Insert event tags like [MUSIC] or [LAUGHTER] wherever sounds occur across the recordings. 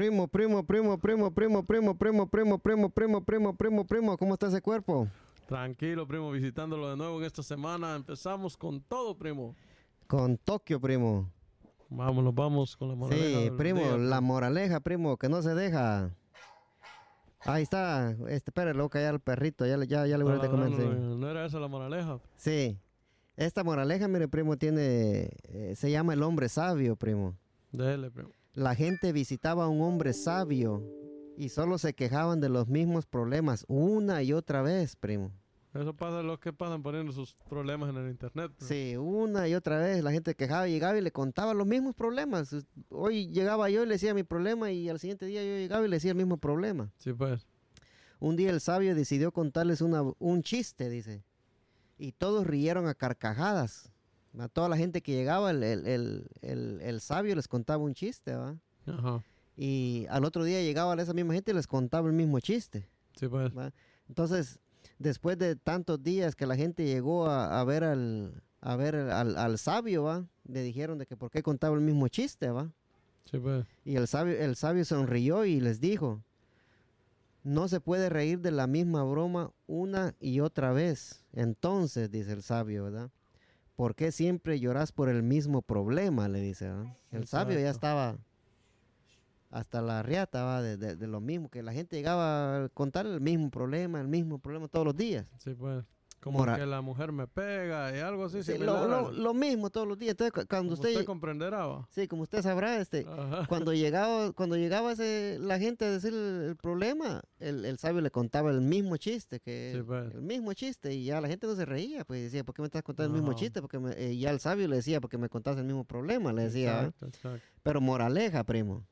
Primo, primo, primo, primo, primo, primo, primo, primo, primo, primo, primo, primo, primo, ¿cómo está ese cuerpo? Tranquilo, primo, visitándolo de nuevo en esta semana. Empezamos con todo, primo. Con Tokio, primo. Vámonos, vamos con la moraleja. Sí, primo, día, la moraleja, primo, que no se deja. Ahí está, este, espere, luego callar al perrito, ya, ya, ya le voy a No, no, comentar. no, no era esa la moraleja. Sí, esta moraleja, mire, primo, tiene, eh, se llama el hombre sabio, primo. Dele, primo. La gente visitaba a un hombre sabio y solo se quejaban de los mismos problemas una y otra vez, primo. Eso pasa lo que pasan poniendo sus problemas en el internet. primo. Sí, una y otra vez la gente quejaba, llegaba y le contaba los mismos problemas. Hoy llegaba yo y le decía mi problema y al siguiente día yo llegaba y le decía el mismo problema. Sí, pues. Un día el sabio decidió contarles una- un chiste, dice. Y todos rieron a carcajadas. A toda la gente que llegaba, el, el- el- el- el sabio les contaba un chiste, ¿va? Ajá. Y al otro día llegaba esa misma gente y les contaba el mismo chiste. Sí, pues. ¿va? Entonces, después de tantos días que la gente llegó a, a ver al a ver al, al sabio, ¿va? Le dijeron de que por qué contaba el mismo chiste, ¿va? Sí, pues. Y el sabio, el sabio sonrió y les dijo, no se puede reír de la misma broma una y otra vez. Entonces, dice el sabio, ¿verdad? ¿Por qué siempre lloras por el mismo problema? Le dice. El sabio ya estaba hasta la riata, ¿va? De, de- de lo mismo, que la gente llegaba a contar el mismo problema, el mismo problema todos los días. Sí, pues. Como que la mujer me pega y algo así. Sí, lo, lo- lo mismo todos los días. Entonces, cu- cuando usted... usted comprenderá, va. Sí, como usted sabrá, este, Ajá. cuando llegaba, cuando llegaba ese- la gente a decir el, el problema, el, el sabio le contaba el mismo chiste, que Sí, pues. el mismo chiste, y ya la gente no se reía, pues decía, ¿por qué me estás contando el mismo chiste? Porque me- eh, ya el sabio le decía, porque me contaste el mismo problema, le decía. Exacto, exacto. Pero moraleja, primo,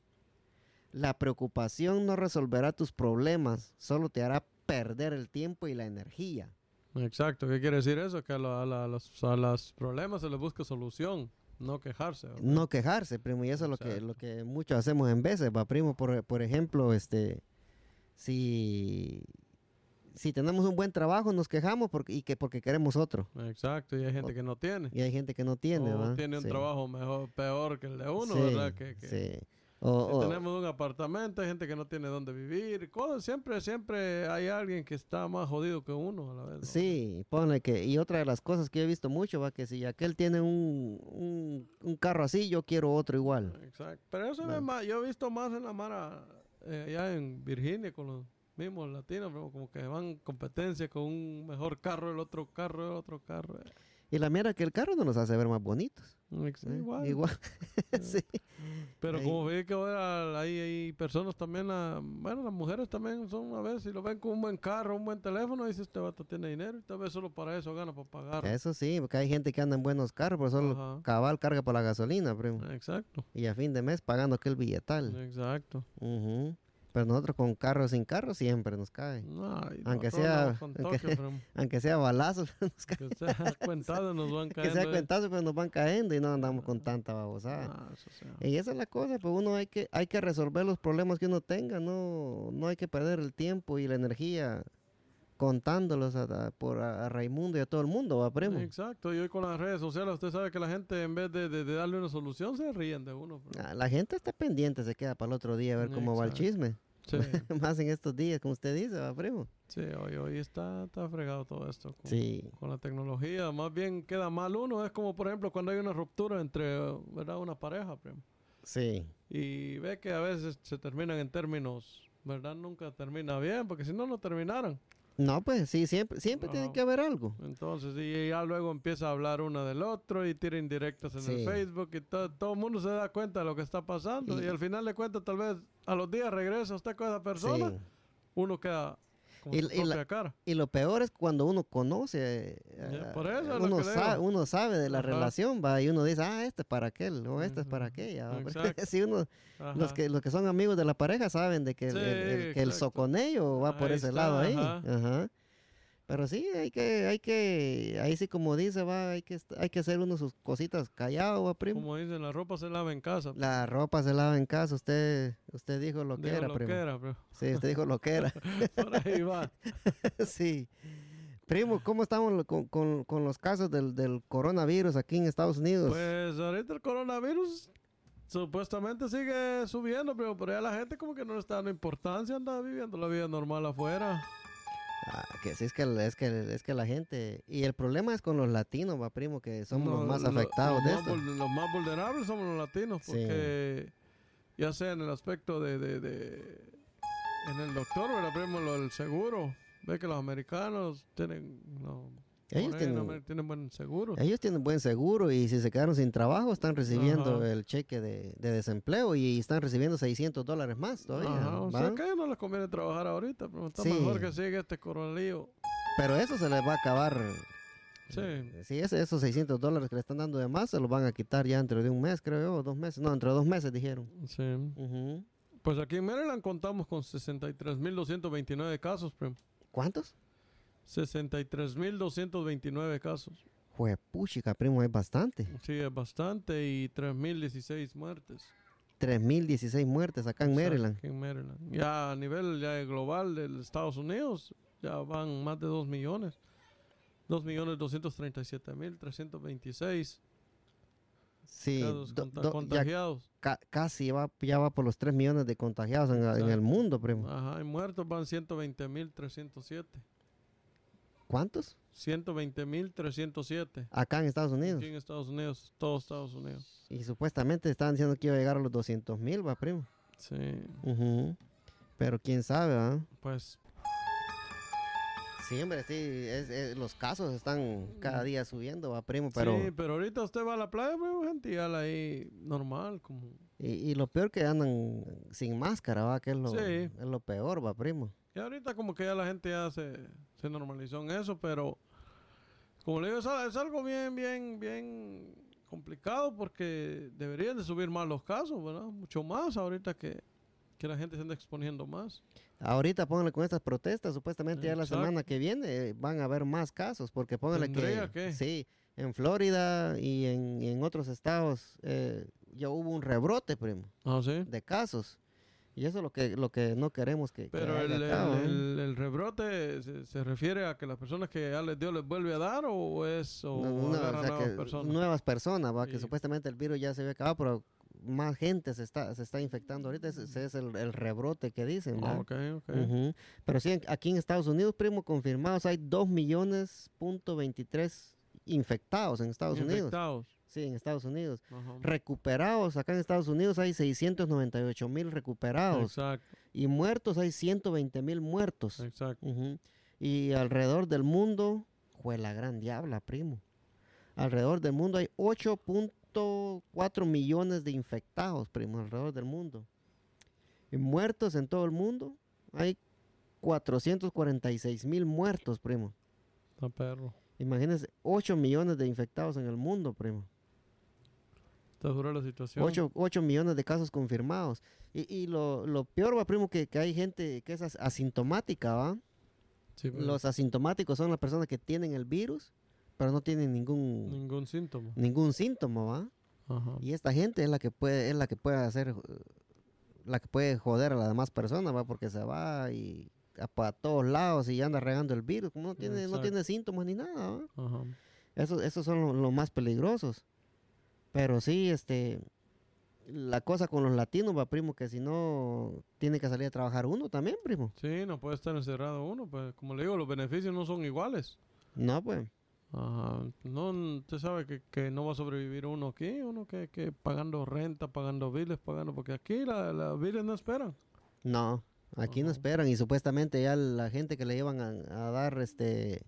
la preocupación no resolverá tus problemas, solo te hará perder el tiempo y la energía. Exacto. ¿Qué quiere decir eso? Que a, lo- a la- a los, a los problemas se les busca solución, no quejarse. No quejarse, primo, y eso es lo que, lo que muchos hacemos en veces, va, primo, por, por ejemplo, este, si, si tenemos un buen trabajo nos quejamos porque, y que porque queremos otro, Exacto. Y hay gente que no tiene. y hay gente que no tiene, o ¿va? tiene un Sí. trabajo mejor, peor que el de uno, Sí, ¿verdad? Que, que- sí. Si tenemos un apartamento, hay gente que no tiene dónde vivir. Siempre, siempre hay alguien que está más jodido que uno a la vez. ¿no? Sí, ponle que, y otra de las cosas que he visto mucho, va, que si aquel tiene un, un, un carro así, yo quiero otro igual. Exacto. Pero eso es más, yo he visto más en la Mara, eh, allá en Virginia, con los mismos latinos, pero como que van en competencia con un mejor carro, el otro carro, el otro carro. eh. Y la mierda que el carro no nos hace ver más bonitos. ¿eh? Igual. Igual. [LAUGHS] [LAUGHS] sí. Pero Ahí. como ve que ahora hay, hay personas también, la- bueno, las mujeres también son a veces, si lo ven con un buen carro, un buen teléfono, dice este vato tiene dinero y tal vez solo para eso gana para pagar. Eso sí, porque hay gente que anda en buenos carros, pero solo Ajá. cabal carga por la gasolina, primo. Exacto, Y a fin de mes pagando aquel billetal. exacto. Ujú. Pero nosotros con carro o sin carro siempre nos cae. No, Aunque sea- no, aunque- Tokio, pero [LAUGHS] Aunque sea balazos, [LAUGHS] nos cae. que sea cuentado nos van Que cayendo. sea eh. cuentazo, pero nos van cayendo y no andamos con tanta babosada. Ah, eso sea. Y esa es la cosa, pues uno hay que, hay que resolver los problemas que uno tenga, no, no hay que perder el tiempo y la energía contándolos a, a- por a, a Raimundo y a todo el mundo, va primo. Exacto, y hoy con las redes sociales usted sabe que la gente en vez de, de- de darle una solución se ríen de uno. Ah, La gente está pendiente, se queda para el otro día a ver cómo va el chisme. Sí, [LAUGHS] Más en estos días, como usted dice, va primo. sí, hoy, hoy está, está fregado todo esto. Con, Sí. con la tecnología, más bien queda mal uno. Es como, por ejemplo, cuando hay una ruptura entre ¿verdad? una pareja, primo, Sí. y ve que a veces se terminan en términos, ¿verdad? Nunca termina bien, porque si no, no terminaran. No, pues sí, siempre, siempre tiene Ajá. que haber algo. Entonces, y ya luego empieza a hablar una del otro y tira indirectas en Sí. el Facebook y todo, todo el mundo se da cuenta de lo que está pasando Y- y, al final de cuentas tal vez a los días regresa usted con esa persona, Sí. uno queda Y- su y la- cara. Y lo peor es cuando uno conoce, Ya, por eso es lo uno, sabe, digo. uno sabe de la Ajá. relación, va, y uno dice, ah, este es para aquel, o este es para aquella. [LAUGHS] si uno, Ajá. los que, los que son amigos de la pareja saben de que el, Sí, el- el- que el soconello va por ese está, lado ahí. ajá. Pero sí, hay que, hay que, ahí sí como dice, va, hay que, hay que hacer uno sus cositas callado, va, primo. Como dicen, la ropa se lava en casa. La ropa se lava en casa, usted, usted dijo lo que era, lo primo. que era, pero Sí, usted dijo lo que era. [LAUGHS] por ahí va. [LAUGHS] sí. Primo, ¿cómo estamos con, con- con los casos del, del coronavirus aquí en Estados Unidos? Pues ahorita el coronavirus Supuestamente sigue subiendo, pero por ahí la gente como que no le está dando importancia, anda viviendo la vida normal afuera. Ah, que sí, es que, es, que, es que la gente... Y el problema es con los latinos, va, primo, que somos los más afectados de esto. los más vulnerables somos los latinos, Sí. porque ya sea en el aspecto de, de, de- en el doctor, ¿verdad? Primo, lo del seguro. Ve que los americanos tienen, no, Ellos tienen, amer- tienen buen seguro. ellos tienen buen seguro y si se quedaron sin trabajo están recibiendo Ajá. el cheque de, de desempleo y están recibiendo 600 dólares más todavía. Ajá, o sea que no les conviene trabajar ahorita, pero está Sí. mejor que siga este coronelío. Pero eso se les va a acabar. Sí. Sí, ese- esos 600 dólares que le están dando de más se los van a quitar ya dentro de un mes, creo yo, o dos meses. No, dentro de dos meses dijeron. Sí. Ujú. Pues aquí en Maryland contamos con 63.229 casos, primo. ¿Cuántos? 63.229 casos. Juepuchica, primo, es bastante. Sí, es bastante y 3.016 muertes. 3.016 muertes acá en Maryland. aquí en Maryland. Ya a nivel ya global de Estados Unidos, ya van más de 2 millones. 2.237.326 Sí, casos do- do- ya contagiados. ca- casi va, ya va por los 3 millones de contagiados en, en el mundo, primo. Ajá, y muertos van 120.307. ¿Cuántos? 120.307. Acá en Estados Unidos. Aquí en Estados Unidos, todos Estados Unidos. Y supuestamente estaban diciendo que iba a llegar a los 200 mil, va, primo. Sí. Pero quién sabe, ¿ah? pues Sí, hombre, sí, es- es- los casos están cada día subiendo, va, primo, pero... sí, pero ahorita usted va a la playa, veo gente ya ahí normal, como Y, y lo peor que andan sin máscara, va, que es lo, Sí. es lo peor, va, primo. Y ahorita como que ya la gente ya se, se normalizó en eso, pero como le digo, es, algo bien, bien, bien complicado porque deberían de subir más los casos, ¿verdad? Mucho más ahorita que, que la gente se anda exponiendo más. Ahorita pónganle con estas protestas, supuestamente ya la semana que viene eh, van a haber más casos, porque pónganle que, ¿Tendría que? sí, en Florida y en, y en otros estados eh, ya hubo un rebrote, primo, Ah, sí. de casos. Y eso es lo que, lo que no queremos que, que Pero haga el, acá, el- ¿va? el- el rebrote se, se refiere a que las personas que ya les dio les vuelve a dar o es o No, no, o agarran sea, nuevas que personas. nuevas personas, va, que supuestamente el virus ya se había acabado, pero más gente se está, se está infectando ahorita, ese, ese es el, el rebrote que dicen, Ah, ¿va? ok, ok. Ujú. Pero sí, aquí en Estados Unidos, primo, confirmados, hay 2 millones punto 23 infectados en Estados Unidos. Sí, en Estados Unidos. Ajá. Recuperados, acá en Estados Unidos hay 698 mil recuperados. Exacto, Y muertos hay 120 mil muertos. exacto. Y alrededor del mundo, fue la gran diabla, primo. Alrededor del mundo hay 8.4 millones de infectados, primo, alrededor del mundo. Y muertos en todo el mundo, hay 446 mil muertos, primo. Está perro. Imagínense, 8 millones de infectados en el mundo, primo. Está dura la situación. 8, 8 millones de casos confirmados. Y, y lo, lo peor, va, primo, que, que hay gente que es as- asintomática, ¿va? Sí, pero Los asintomáticos son las personas que tienen el virus, pero no tienen ningún Ningún síntoma. ningún síntoma, ¿va? Ajá. Y esta gente es la que puede es la que puede hacer la que puede joder a las demás personas, ¿va? Porque se va y a, para todos lados y anda regando el virus, no tiene no tiene síntomas ni nada, ¿va? Ajá. Esos esos son lo- los más peligrosos. Pero sí, este la cosa con los latinos, va, primo, que si no tiene que salir a trabajar uno también, primo. Sí, no puede estar encerrado uno, pues como le digo, los beneficios no son iguales. No, pues. Ajá. No, usted sabe que, que no va a sobrevivir uno aquí, uno que, que pagando renta, pagando biles, pagando, porque aquí la- las biles no esperan. No, aquí no esperan y supuestamente ya la gente que le a, a dar este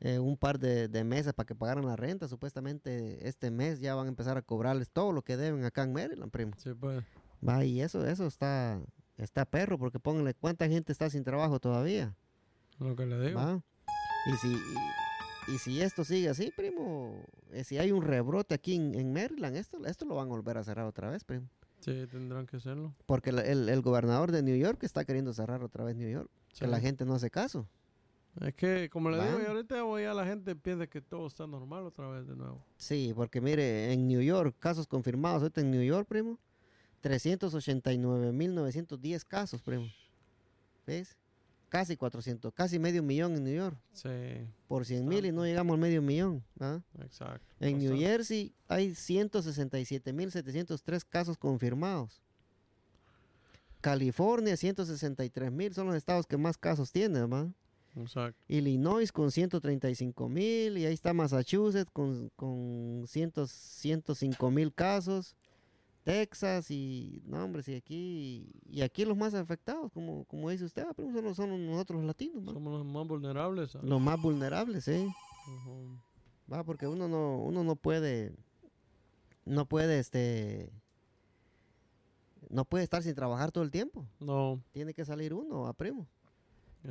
eh, un par de, de meses para que pagaran la renta, supuestamente este mes ya van a empezar a cobrarles todo lo que deben acá en Maryland, primo. Sí, pues. Va, y eso, eso está, está perro, porque pónganle cuánta gente está sin trabajo todavía, Lo que le digo. va. Y si, y, y si esto sigue así, primo, eh, si hay un rebrote aquí en, en Maryland, esto, esto lo van a volver a cerrar otra vez, primo. Sí, tendrán que hacerlo. Porque la- el, el gobernador de New York está queriendo cerrar otra vez New York, que la gente no hace caso. Es que, como le Va. digo, y ahorita voy a la gente piensa que todo está normal otra vez de nuevo. Sí, porque mire, en New York, casos confirmados ahorita en New York, primo, 389.910 casos, primo. ¿Ves? casi 400, casi medio millón en New York. Sí, Por 100 mil y no llegamos al medio millón. ¿ah? exacto. En New. Jersey hay 167.703 casos confirmados. California, 163.000 son los estados que más casos tienen, ¿va? Exacto. Illinois con 135.000 y ahí está Massachusetts con, con 100 105.000 casos. Texas y, no hombre, sí, aquí, y aquí los más afectados, como, como dice usted, ¿va? primo, son, son nosotros los latinos. Somos los más vulnerables. los más vulnerables, ¿sí? Va, porque uno no, uno no puede, no puede, este, no puede estar sin trabajar todo el tiempo. No, Tiene que salir uno, a primo.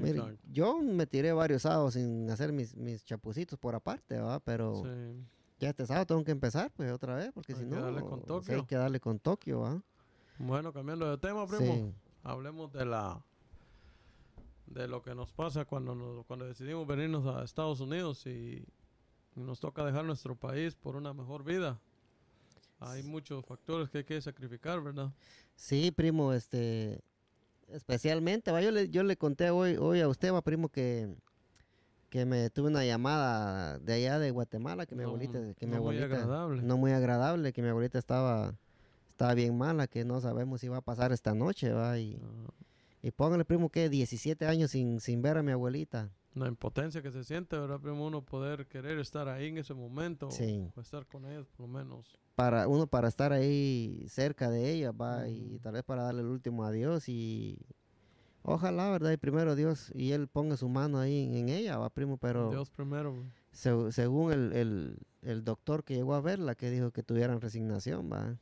Mire, yo me tiré varios sábados sin hacer mis, mis chapucitos por aparte, ¿va? Pero Sí. ya este sábado tengo que empezar, pues, otra vez, porque Hay si que no, darle con sí hay Tokio. que darle con Tokio, ¿va? Bueno, cambiando de tema, primo. Sí, Hablemos de la de lo que nos pasa cuando nos, cuando decidimos venirnos a Estados Unidos y nos toca dejar nuestro país por una mejor vida. Hay muchos factores que hay que sacrificar, ¿verdad? sí, primo, este, especialmente, va, yo le, yo le conté hoy, hoy a usted, va, primo, que, que me tuve una llamada de allá de Guatemala, que mi No, abuelita, que mi no muy abuelita, agradable. no muy agradable, que mi abuelita estaba, estaba bien mala, que no sabemos si va a pasar esta noche, va, y, Ah, y póngale, primo, que 17 años sin, sin ver a mi abuelita, la impotencia que se siente, ¿verdad? Primo, uno poder querer estar ahí en ese momento Sí. o estar con ellos por lo menos. para uno para estar ahí cerca de ella, va, y tal vez para darle el último adiós y ojalá, ¿verdad? Y primero Dios y él ponga su mano ahí en, en ella, va, primo, pero Dios primero. se- según el, el, el doctor que llegó a verla, que dijo que tuvieran resignación, va,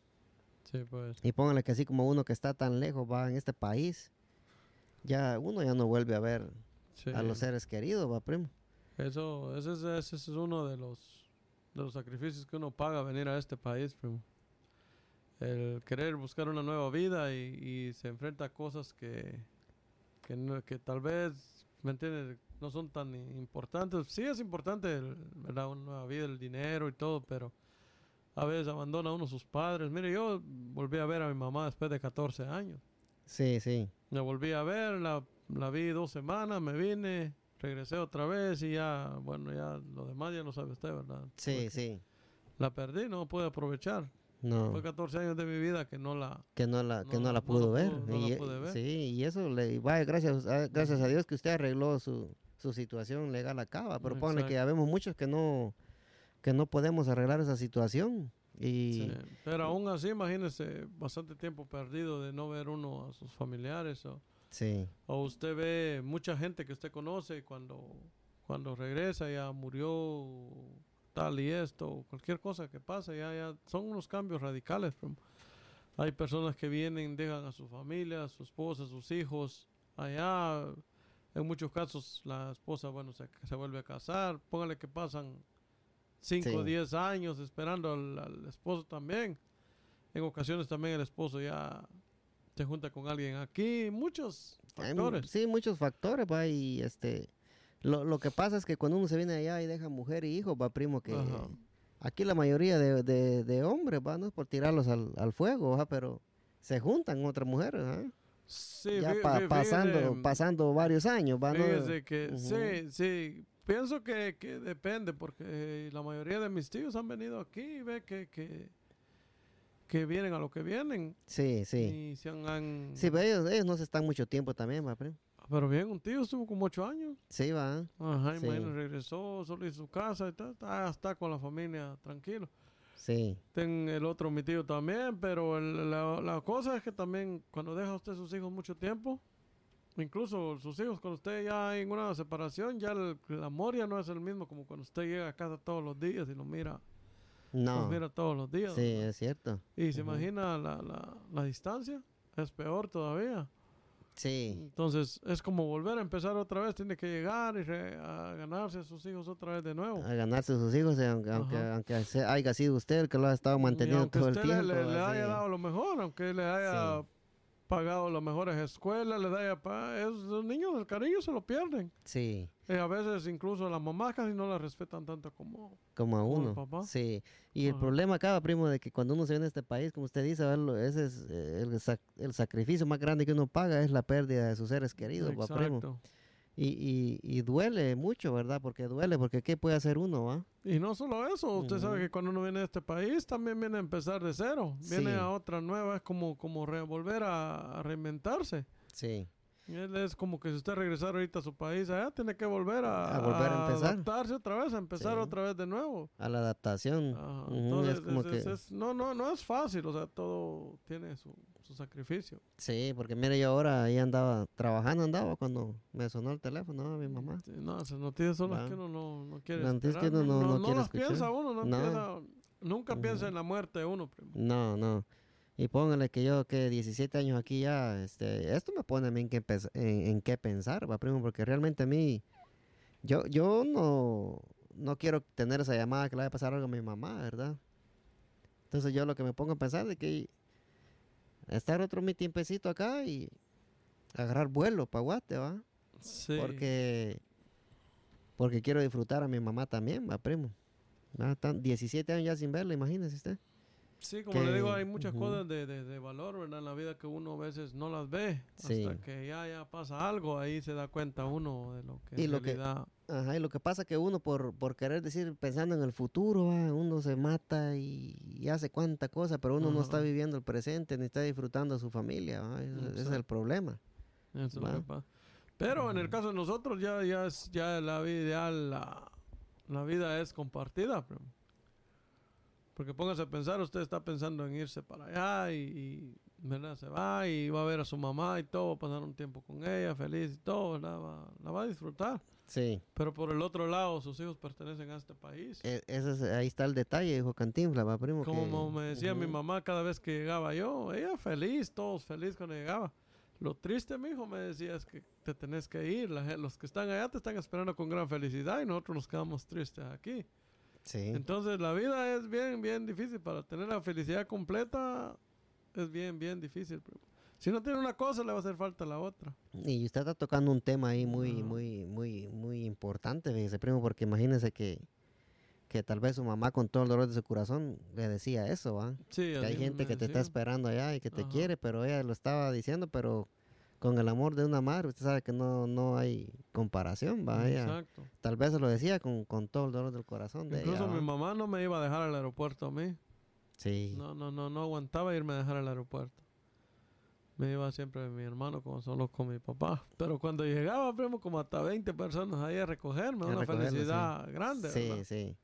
Sí, pues. y póngale que así como uno que está tan lejos, va, en este país, ya uno ya no vuelve a ver sí. a los seres queridos, va, primo. Eso, ese es, ese es uno de los, de los sacrificios que uno paga venir a este país, primo. El querer buscar una nueva vida y, y se enfrenta a cosas que, que, no- que tal vez, ¿me entiendes? No son tan i- importantes. Sí es importante, el- ¿verdad? Una nueva vida, el dinero y todo, pero a veces abandona uno sus padres. Mire, yo volví a ver a mi mamá después de 14 años. Sí, sí, La volví a ver, la, la vi dos semanas, me vine, regresé otra vez y ya, bueno, ya lo demás ya lo sabe usted, ¿verdad? sí, Porque sí, La perdí, no pude aprovechar. no. Fue 14 años de mi vida que no la... que no la que No, la pudo ver la e- pude ver. sí y eso le vaya gracias a, gracias a Dios que usted arregló su, su situación legal acá pero ponle que habemos muchos que no que no podemos arreglar esa situación y sí, Pero aún así, imagínese, bastante tiempo perdido de no ver uno a sus familiares o, sí o usted ve mucha gente que usted conoce cuando, cuando regresa ya murió tal y esto, cualquier cosa que pase, ya, ya son unos cambios radicales. Hay personas que vienen, dejan a su familia, a su esposa, a sus hijos, allá, en muchos casos la esposa, bueno, se, se vuelve a casar, póngale que pasan 5 o Sí. 10 años esperando al, al esposo también. En ocasiones también el esposo ya se junta con alguien aquí, muchos factores. sí muchos factores va y este lo, lo que pasa es que cuando uno se viene allá y deja mujer y hijos va primo que Ajá. aquí la mayoría de, de, de hombres va no es por tirarlos al, al fuego ¿va? pero se juntan con otra mujer ¿ah? Sí, ya pa- pasando pasando varios años va que sí, sí. Pienso que, que depende, porque eh, la mayoría de mis tíos han venido aquí y ve que, que, que vienen a lo que vienen. sí sí Y se han, han- Sí, pero ellos, ellos no se están mucho tiempo también, va, primo. Pero bien, un tío estuvo como ocho años. Sí, va. Ajá, Sí. regresó, solo hizo su casa y está, está, está con la familia tranquilo. Sí, Ten el otro, mi tío también, pero el- la, la cosa es que también cuando deja usted sus hijos mucho tiempo, incluso sus hijos, cuando usted ya hay en una separación, ya el, el amor ya no es el mismo como cuando usted llega a casa todos los días y lo mira, no. los mira todos los días. Sí, ¿verdad? es cierto. Y se imagina la, la, la distancia, es peor todavía. Sí, Entonces es como volver a empezar otra vez, tiene que llegar y re- a ganarse a sus hijos otra vez de nuevo. a ganarse sus hijos, aunque, aunque, aunque se- haya sido usted el que lo ha estado manteniendo todo el usted tiempo. le, le haya dado lo mejor, aunque le haya pagado las mejores escuelas, le haya pa- es- los niños el cariño se lo pierden. Sí, Eh, a veces incluso las mamás casi no la respetan tanto como... como a Como uno. papá. Sí, y el problema acá, primo, de que cuando uno se viene a este país, como usted dice, a ver, lo- ese es eh, el, sac- el sacrificio más grande que uno paga es la pérdida de sus seres queridos, va, primo. Y, y, y duele mucho, ¿verdad? Porque duele, porque ¿qué puede hacer uno, va? Y no solo eso, usted sabe que cuando uno viene a este país también viene a empezar de cero, viene Sí. a otra nueva, es como, como re- volver a, a reinventarse. Sí, Y él es como que si usted regresara ahorita a su país, allá tiene que volver a, A volver a empezar. adaptarse otra vez, a empezar Sí. otra vez de nuevo. a la adaptación. Ajá, entonces, es como es- que... es- es- no, no, no es fácil, o sea, todo tiene su, su sacrificio. Sí, porque mire, yo ahora ahí andaba, trabajando andaba cuando me sonó el teléfono, ¿no? mi mamá. Sí, no, esas noticias son las que uno no, no quiere Las noticias que uno no- no quiere las escuchar. piensa uno, no, No. piensa- nunca piensa en la muerte de uno, primo. No, no. Y póngale que yo, que 17 años aquí ya, este, esto me pone a mí en qué, en, en qué pensar, va, primo, porque realmente a mí, yo, yo no, no quiero tener esa llamada que le vaya a pasar algo a mi mamá, ¿verdad? Entonces yo lo que me pongo a pensar es que estar otro mi tiempecito acá y agarrar vuelo para Guate, ¿va? Sí. Porque, porque quiero disfrutar a mi mamá también, va, primo. Ah, tan- 17 años ya sin verla, imagínese usted. Sí, como le digo, hay muchas cosas de, de- de valor, ¿verdad? En la vida que uno a veces no las ve. Sí. Hasta que ya, ya pasa algo, ahí se da cuenta uno de lo que Y en lo que- realidad... Ajá, y lo que pasa que uno por, por querer decir, pensando en el futuro, uno se mata y, y hace cuanta cosa, pero uno no está viviendo el presente ni está disfrutando a su familia, ese- ese es el problema. Eso es lo que pasa. Pero en el caso de nosotros ya, ya es ya la vida ideal, la, la vida es compartida. Porque póngase a pensar, usted está pensando en irse para allá y, y, ¿verdad? se va y va a ver a su mamá y todo, pasar un tiempo con ella, feliz y todo, ¿verdad? Va- la va a disfrutar. Sí, Pero por el otro lado, sus hijos pertenecen a este país. e- ese es- ahí está el detalle, dijo Cantinfla, va, primo. Como que- me decía mi mamá cada vez que llegaba yo, ella feliz, todos feliz cuando llegaba. Lo triste, mi hijo, me decía, es que te tenés que ir. La los que están allá te están esperando con gran felicidad y nosotros nos quedamos tristes aquí. Sí, Entonces, la vida es bien, bien difícil. Para tener la felicidad completa, es bien, bien difícil. primo. Si no tiene una cosa, le va a hacer falta la otra. y usted está tocando un tema ahí muy, muy, muy, muy importante, fíjese, primo, porque imagínese que, que tal vez su mamá con todo el dolor de su corazón le decía eso, ¿va? Sí, que hay gente que te está esperando allá y que te Ajá. quiere, pero ella lo estaba diciendo, pero con el amor de una madre, usted sabe que no, no hay comparación, va, ella Exacto. tal vez se lo decía con, con todo el dolor del corazón de Incluso ella, mi mamá no me iba a dejar al aeropuerto a mí. Sí, No, no, no, no aguantaba irme a dejar al aeropuerto. Me iba siempre mi hermano como solo con mi papá. Pero cuando llegaba, primo, como hasta 20 personas ahí a recogerme, A una sí. felicidad grande, sí, ¿verdad? sí,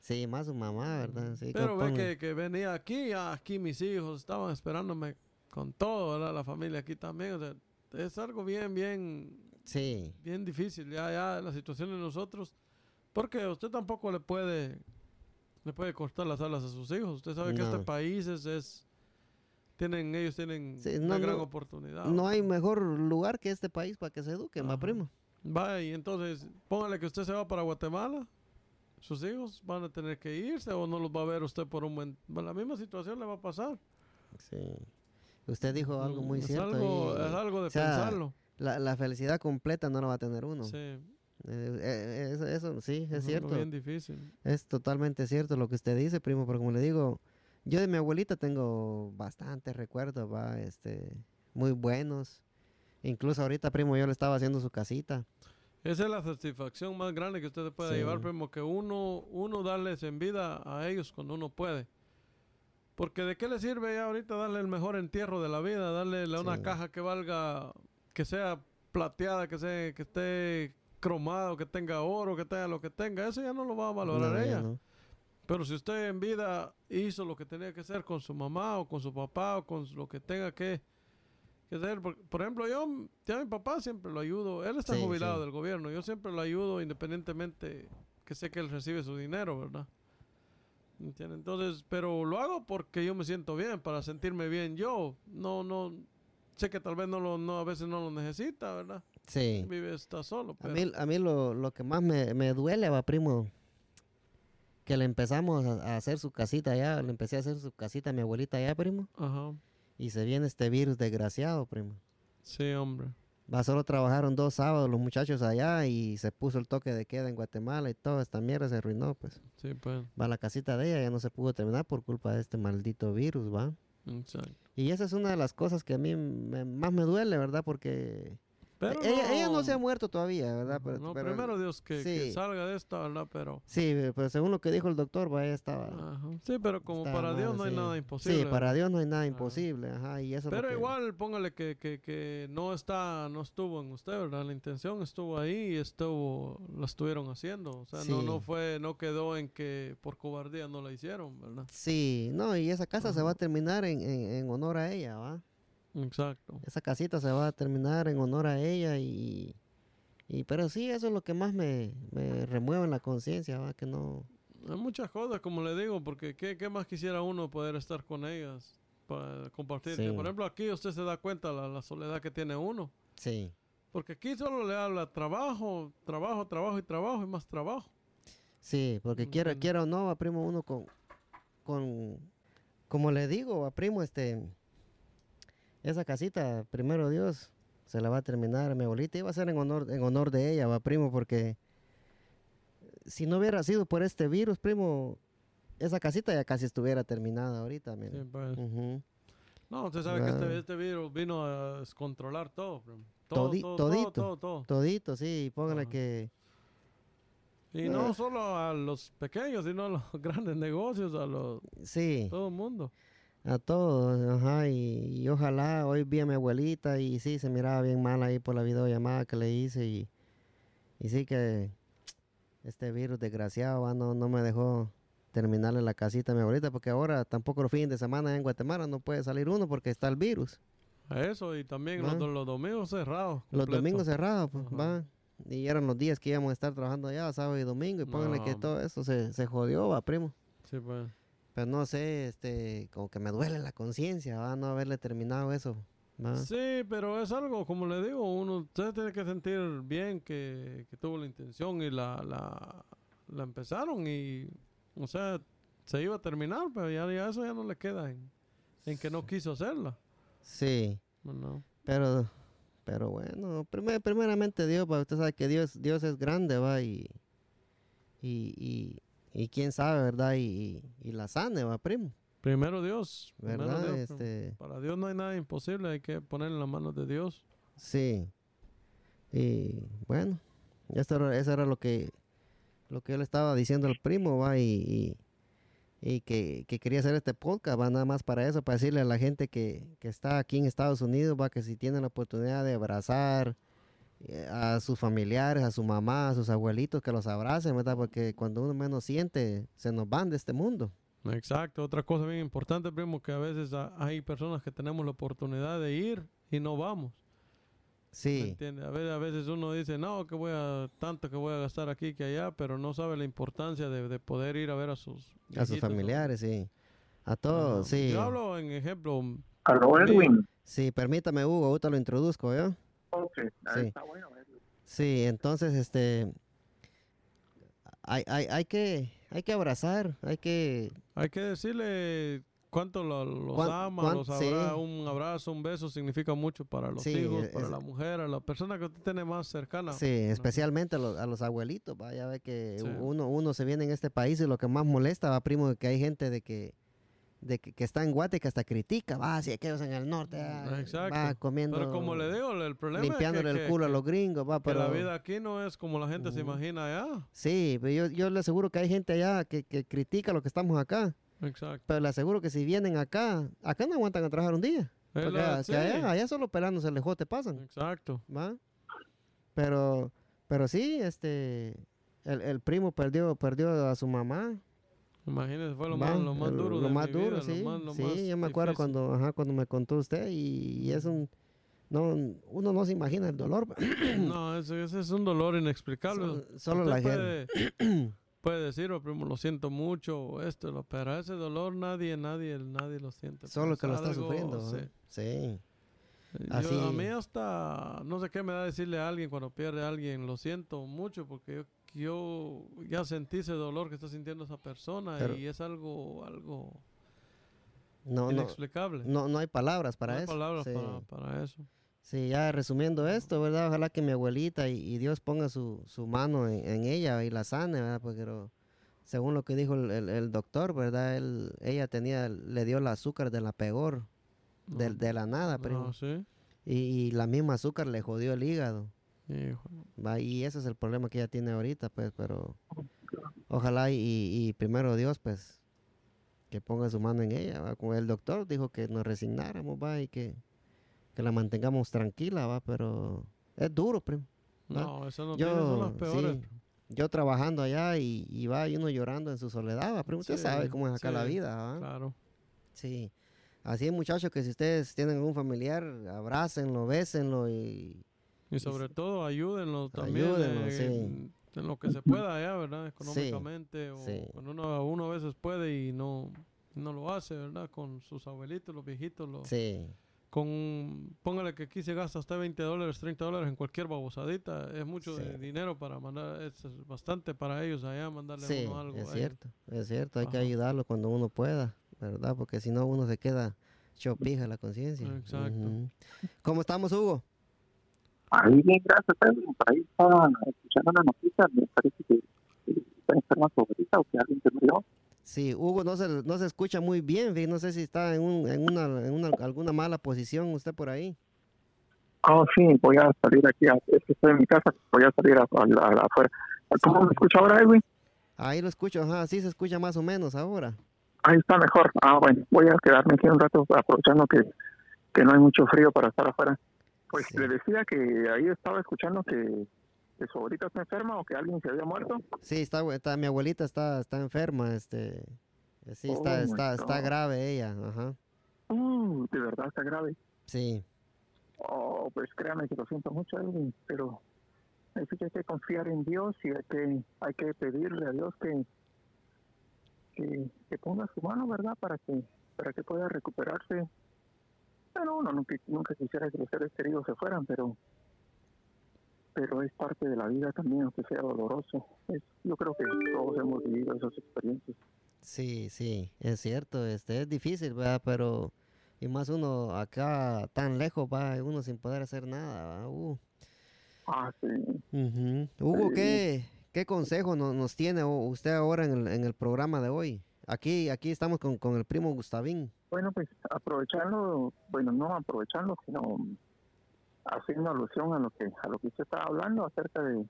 sí, más su mamá, ¿verdad? Sí, Pero ve que, que venía aquí, aquí mis hijos estaban esperándome con todo, ¿verdad? La familia aquí también. O sea, es algo bien, bien, sí, bien difícil ya, ya la situación de nosotros. Porque usted tampoco le puede, le puede cortar las alas a sus hijos. Usted sabe que este No. país es, es- tienen, ellos tienen Sí, una no, gran no- oportunidad. no hay mejor lugar que este país para que se eduquen, va, primo. Va, y entonces, póngale que usted se va para Guatemala, sus hijos van a tener que irse o no los va a ver usted por un buen... la misma situación le va a pasar. Sí. Usted dijo algo muy es cierto. Algo, y es algo de o sea, pensarlo. la, la felicidad completa no la va a tener uno. Sí, Eh, eh, eso, eso sí, es cierto. bien difícil. Es totalmente cierto lo que usted dice, primo, pero como le digo, yo de mi abuelita tengo bastantes recuerdos, va, este, muy buenos. Incluso ahorita, primo, yo le estaba haciendo su casita. Esa es la satisfacción más grande que usted puede Sí. llevar, primo, que uno, uno darles en vida a ellos cuando uno puede. Porque de qué le sirve ya ahorita darle el mejor entierro de la vida, darle la- una caja que valga, que sea plateada, que sea, que esté cromado, que tenga oro, que tenga lo que tenga, eso ya no lo va a valorar No, ella. no. Pero si usted en vida hizo lo que tenía que hacer con su mamá o con su papá o con lo que tenga que, que hacer, por, por ejemplo, yo, ya mi papá siempre lo ayudo, él está Sí, jubilado sí. del gobierno, yo siempre lo ayudo independientemente que sé que él recibe su dinero, ¿verdad? Entonces, pero lo hago porque yo me siento bien, para sentirme bien yo, no, no, sé que tal vez no lo, no, a veces no lo necesita, ¿verdad? Sí. Vive, está solo, A pero... mí, a mí lo, lo que más me, me duele, va, primo, que le empezamos a, a hacer su casita allá, le empecé a hacer su casita a mi abuelita allá, primo, Ajá, y se viene este virus desgraciado, primo. sí, hombre. Va, solo trabajaron dos sábados los muchachos allá y se puso el toque de queda en Guatemala y toda esta mierda se arruinó, pues. Sí, pues, Va, la casita de ella ya no se pudo terminar por culpa de este maldito virus, va. exacto. Y esa es una de las cosas que a mí me- más me duele, ¿verdad? Porque Pero ella, ella no se ha muerto todavía, ¿verdad? Pero, no, pero- primero Dios que, que sí. salga de esta, ¿verdad? Pero... Sí, pero según lo que dijo el doctor, va, ella estaba... Ajá. Sí, pero como para Dios mal, no hay sí. nada imposible. Sí, para Dios no hay nada Ajá. imposible, ajá, y eso Pero que- igual, póngale que, que, que no está, no estuvo en usted, ¿verdad? La intención estuvo ahí y estuvo, la estuvieron haciendo. O sea, no, Sí. no fue, no quedó en que por cobardía no la hicieron, ¿verdad? Sí, no, y esa casa se va a Ajá. terminar en, en, en honor a ella, ¿va? Exacto. Esa casita se va a terminar en honor a ella y... y pero sí, eso es lo que más me, me remueve en la conciencia. Que no... Hay muchas cosas, como le digo, porque ¿qué, qué más quisiera uno poder estar con ellas? Para compartir. Sí. Por ejemplo, aquí usted se da cuenta la, la soledad que tiene uno. Sí, Porque aquí solo le habla trabajo, trabajo, trabajo y trabajo y más trabajo. sí, porque quiera, quiera o no, va primo uno con... con como le digo, va primo, este... Esa casita, primero Dios, se la va a terminar mi abuelita. Iba a ser en honor, en honor de ella, va primo, porque si no hubiera sido por este virus, primo, esa casita ya casi estuviera terminada ahorita. mire. Sí, pues. Ujú. No, usted sabe que este, este virus vino a descontrolar todo. primo. Todo, Todi- todo, todito. todo, todo, todo. Todito, sí, póngale Ajá. que... Y Ah. no solo a los pequeños, sino a los [LAUGHS] grandes negocios, a los, Sí, todo el mundo. A todos, ajá, y, y ojalá, hoy vi a mi abuelita y sí, se miraba bien mal ahí por la videollamada que le hice y, y sí que este virus desgraciado va, no, no me dejó terminarle la casita a mi abuelita porque ahora tampoco los fines de semana en Guatemala no puede salir uno porque está el virus. Eso, y también los, do- los domingos cerrados. Los domingos cerrados, pues, va. Y eran los días que íbamos a estar trabajando allá, sábado y domingo, y pónganle que todo eso se, se jodió, va, primo. Sí, pues. Pero no sé, este, como que me duele la conciencia, va, no haberle terminado eso, va. Sí, pero es algo, como le digo, uno usted tiene que sentir bien que, que tuvo la intención y la, la, la empezaron y, o sea, se iba a terminar, pero ya, ya eso ya no le queda en, en que no quiso hacerla. Sí, Bueno, pero, pero bueno, primer- primeramente Dios, va, usted sabe que Dios, Dios es grande, va, y, y, y, y quién sabe, ¿verdad? Y, y, y la sane, va, primo, primero Dios, primero ¿verdad? Dios, este, para Dios no hay nada imposible, hay que poner en las manos de Dios. sí, y bueno, esto era, eso era lo que, lo que yo le estaba diciendo al primo, va, y, y, y que, que quería hacer este podcast, va, nada más para eso, para decirle a la gente que, que está aquí en Estados Unidos, va, que si tienen la oportunidad de abrazar a sus familiares, a su mamá, a sus abuelitos, que los abracen, ¿verdad? Porque cuando uno menos siente, se nos van de este mundo. Exacto, otra cosa bien importante, primo, que a veces ha- hay personas que tenemos la oportunidad de ir y no vamos. ¿Me Sí, entiende? A veces, a veces uno dice, no, que voy a, tanto que voy a gastar aquí que allá, pero no sabe la importancia de, de poder ir a ver a sus a sus familiares, sí. A todos, sí. Yo hablo en ejemplo, Sí. Edwin. Sí, permítame, Hugo, ahorita lo introduzco, ¿yo? Ahí Sí. está bueno. Edwin. Sí, entonces, este, hay, hay, hay que, hay que abrazar, hay que, hay que decirle cuánto lo- los Cuán- ama, cuán- los sí. abra- un abrazo, un beso significa mucho para los Sí, hijos, es- para la mujer, a la persona que usted tiene más cercana. sí, especialmente a los, a los abuelitos, va, ya ve que Sí. uno, uno se viene en este país y lo que más molesta, va, primo, que hay gente de que, de que, que está en Guate que hasta critica, va, si aquellos en el norte, ah, Exacto. va comiendo, Pero como le digo, el problema limpiándole es que, el que- culo a los gringos, va, pero... la vida aquí no es como la gente se Ujú. imagina allá. Sí, pero yo, yo le aseguro que hay gente allá que, que critica lo que estamos acá. Exacto. Pero le aseguro que si vienen acá, acá no aguantan a trabajar un día. Porque la- sí, allá, allá solo pelándose el lejote pasan, Exacto. ¿va? Pero, pero sí, este, el, el primo perdió, perdió a su mamá. Imagínese, fue lo ¿va? más, lo más duro Lo de más mi duro, vida, sí. lo más, lo sí, más yo me acuerdo difícil. cuando, ajá, cuando me contó usted y, y es un, no, uno no se imagina el dolor. [COUGHS] No, ese, ese es un dolor inexplicable. Solo- solo Usted la gente. puede, [COUGHS] puede decir, "Oh, primo, lo siento mucho, o esto, lo- pero ese dolor nadie, nadie, nadie lo siente. Solo pues, que lo está algo, sufriendo. sí. ¿va? Sí. Yo- Así- a mí hasta, no sé qué me da decirle a alguien cuando pierde a alguien, lo siento mucho porque yo, yo ya sentí ese dolor que está sintiendo esa persona Pero- y es algo, algo No, inexplicable. no, no hay palabras para No hay eso. palabras sí. para, para eso. Sí, ya resumiendo esto, ¿verdad? Ojalá que mi abuelita y, y Dios ponga su, su mano en, en ella y la sane, ¿verdad? Porque pero, según lo que dijo el, el- el doctor, ¿verdad? Él, ella tenía, le dio el azúcar de la peor, de, la nada, primo. No, sí. Y, y la misma azúcar le jodió el hígado. Va, y ese es el problema que ella tiene ahorita, pues, pero ojalá y, y primero Dios, pues, que ponga su mano en ella, ¿va? Como el doctor dijo que nos resignáramos, va, y que, que la mantengamos tranquila, va, pero es duro, primo. ¿va? No, esas Yo, noticias son las peores. sí, yo trabajando allá y, y va y uno llorando en su soledad, va, primo, usted sabe cómo es acá la vida, ¿va? Claro. Sí. Así es, muchachos, que si ustedes tienen algún familiar, abrácenlo, bésenlo y... Y sobre todo ayúdenlo también eh, sí. en, lo que se pueda allá, ¿verdad? Económicamente o sí. cuando uno, uno a veces puede y no, no lo hace, ¿verdad? Con sus abuelitos, los viejitos, los, Sí, con póngale que aquí se gasta hasta 20 dólares, 30 dólares en cualquier babosadita, es mucho Sí. de dinero para mandar, es bastante para ellos allá mandarle a sí, uno algo. es cierto, es cierto, hay que ayudarlo cuando uno pueda, ¿verdad? Porque si no uno se queda chopija la conciencia. Exacto. Ujú. ¿Cómo estamos, Hugo? Ahí bien, gracias, Edwin. Por ahí estaba escuchando una noticia, me parece que que está enferma su abuelita o que alguien se murió. Sí, Hugo no se, no se escucha muy bien, no sé si está en, un, en, una, en una, alguna mala posición usted por ahí. Oh, sí, voy a salir aquí, es que estoy en mi casa, voy a salir afuera. ¿Cómo me escucha ahora, Edwin? Ahí lo escucho, ajá, sí se escucha más o menos ahora. Ahí está mejor. Ah, bueno, voy a quedarme aquí un rato aprovechando que, que no hay mucho frío para estar afuera. Pues Sí. le decía que ahí estaba escuchando que, que su abuelita está enferma o que alguien se había muerto. Sí, está, está mi abuelita está, está enferma, este, eh, sí, Oh, está, my está, está grave ella, ajá, Uh, de verdad está grave. sí, Oh, pues créame que lo siento mucho, Edwin, pero es que hay que confiar en Dios y hay que, hay que pedirle a Dios que, que, que ponga su mano, ¿verdad? Para que, para que pueda recuperarse. Bueno, uno nunca, nunca quisiera que los seres queridos se fueran, pero pero es parte de la vida también, aunque sea doloroso. Es, yo creo que todos hemos vivido esas experiencias. sí, sí, es cierto, este, es difícil, ¿verdad? Pero, y más uno acá tan lejos, va, uno sin poder hacer nada. Uh. Ah, sí. Ujú. Hugo, Sí. ¿qué, qué consejo no- nos tiene u- usted ahora en el, en el programa de hoy? Aquí, aquí estamos con, con el primo Gustavín. Bueno, pues aprovechando, bueno, no aprovechando, sino haciendo alusión a lo que a lo que usted estaba hablando acerca de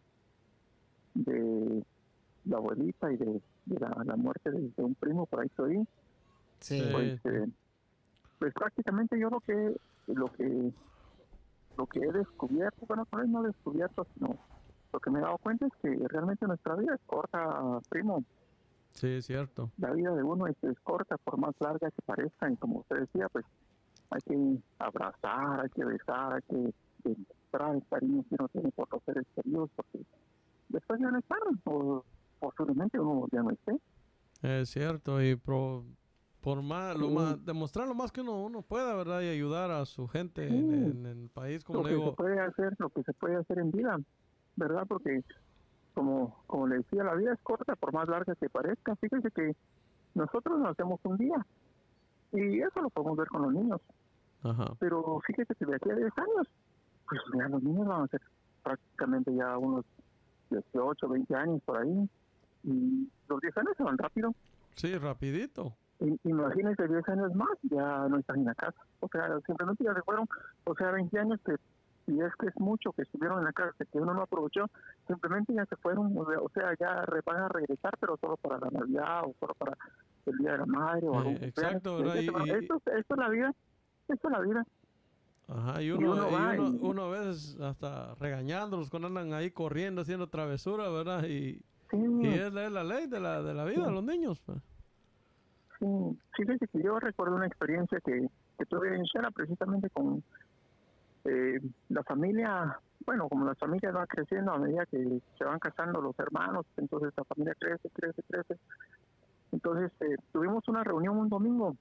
de la abuelita y de, de la, la muerte de, de un primo por ahí oí, Sí, pues, eh, pues prácticamente yo lo que lo que lo que he descubierto, bueno, tal vez no descubierto, sino lo que me he dado cuenta es que realmente nuestra vida es corta, primo. Sí, es cierto. la vida de uno es, es corta, por más larga que parezca, y como usted decía, pues hay que abrazar, hay que besar, hay que demostrar el cariño que uno tiene por los seres queridos, porque después ya no están, o posiblemente uno ya no esté. Es cierto, y pro- por más, lo Sí. más, demostrar lo más que uno, uno pueda, ¿verdad? Y ayudar a su gente en, Sí. en- en el país, como Lo le que se digo. puede hacer, lo que se puede hacer en vida, ¿verdad? Porque como, como le decía, la vida es corta, por más larga que parezca. Fíjese que nosotros nacemos un día, y eso lo podemos ver con los niños. Ajá. pero fíjese que de aquí a 10 años, pues ya los niños van a ser prácticamente ya unos 18, 20 años por ahí, y los 10 años se van rápido. Sí, rapidito. I- Imagínense 10 años más, ya no están en la casa. O sea, simplemente ya se fueron, o sea, 20 años que, si es que es mucho que estuvieron en la casa, que uno no aprovechó, simplemente ya se fueron, o sea, ya van a regresar, pero solo para la Navidad o solo para el Día de la Madre o Eh, algún exacto, ¿verdad? Y- y- esto, esto es la vida, esto es la vida. Ajá, y Y uno, uno y va uno, y- uno a veces hasta regañándolos cuando andan ahí corriendo, haciendo travesura, ¿verdad? Y, Sí, y es la, es la ley de la, de la vida, Sí. los niños. pues. Sí, fíjese que yo recuerdo una experiencia que, que tuve en Shela precisamente con eh, la familia, bueno, como las familias van creciendo a medida que se van casando los hermanos, entonces la familia crece, crece, crece. Entonces eh, tuvimos una reunión un domingo,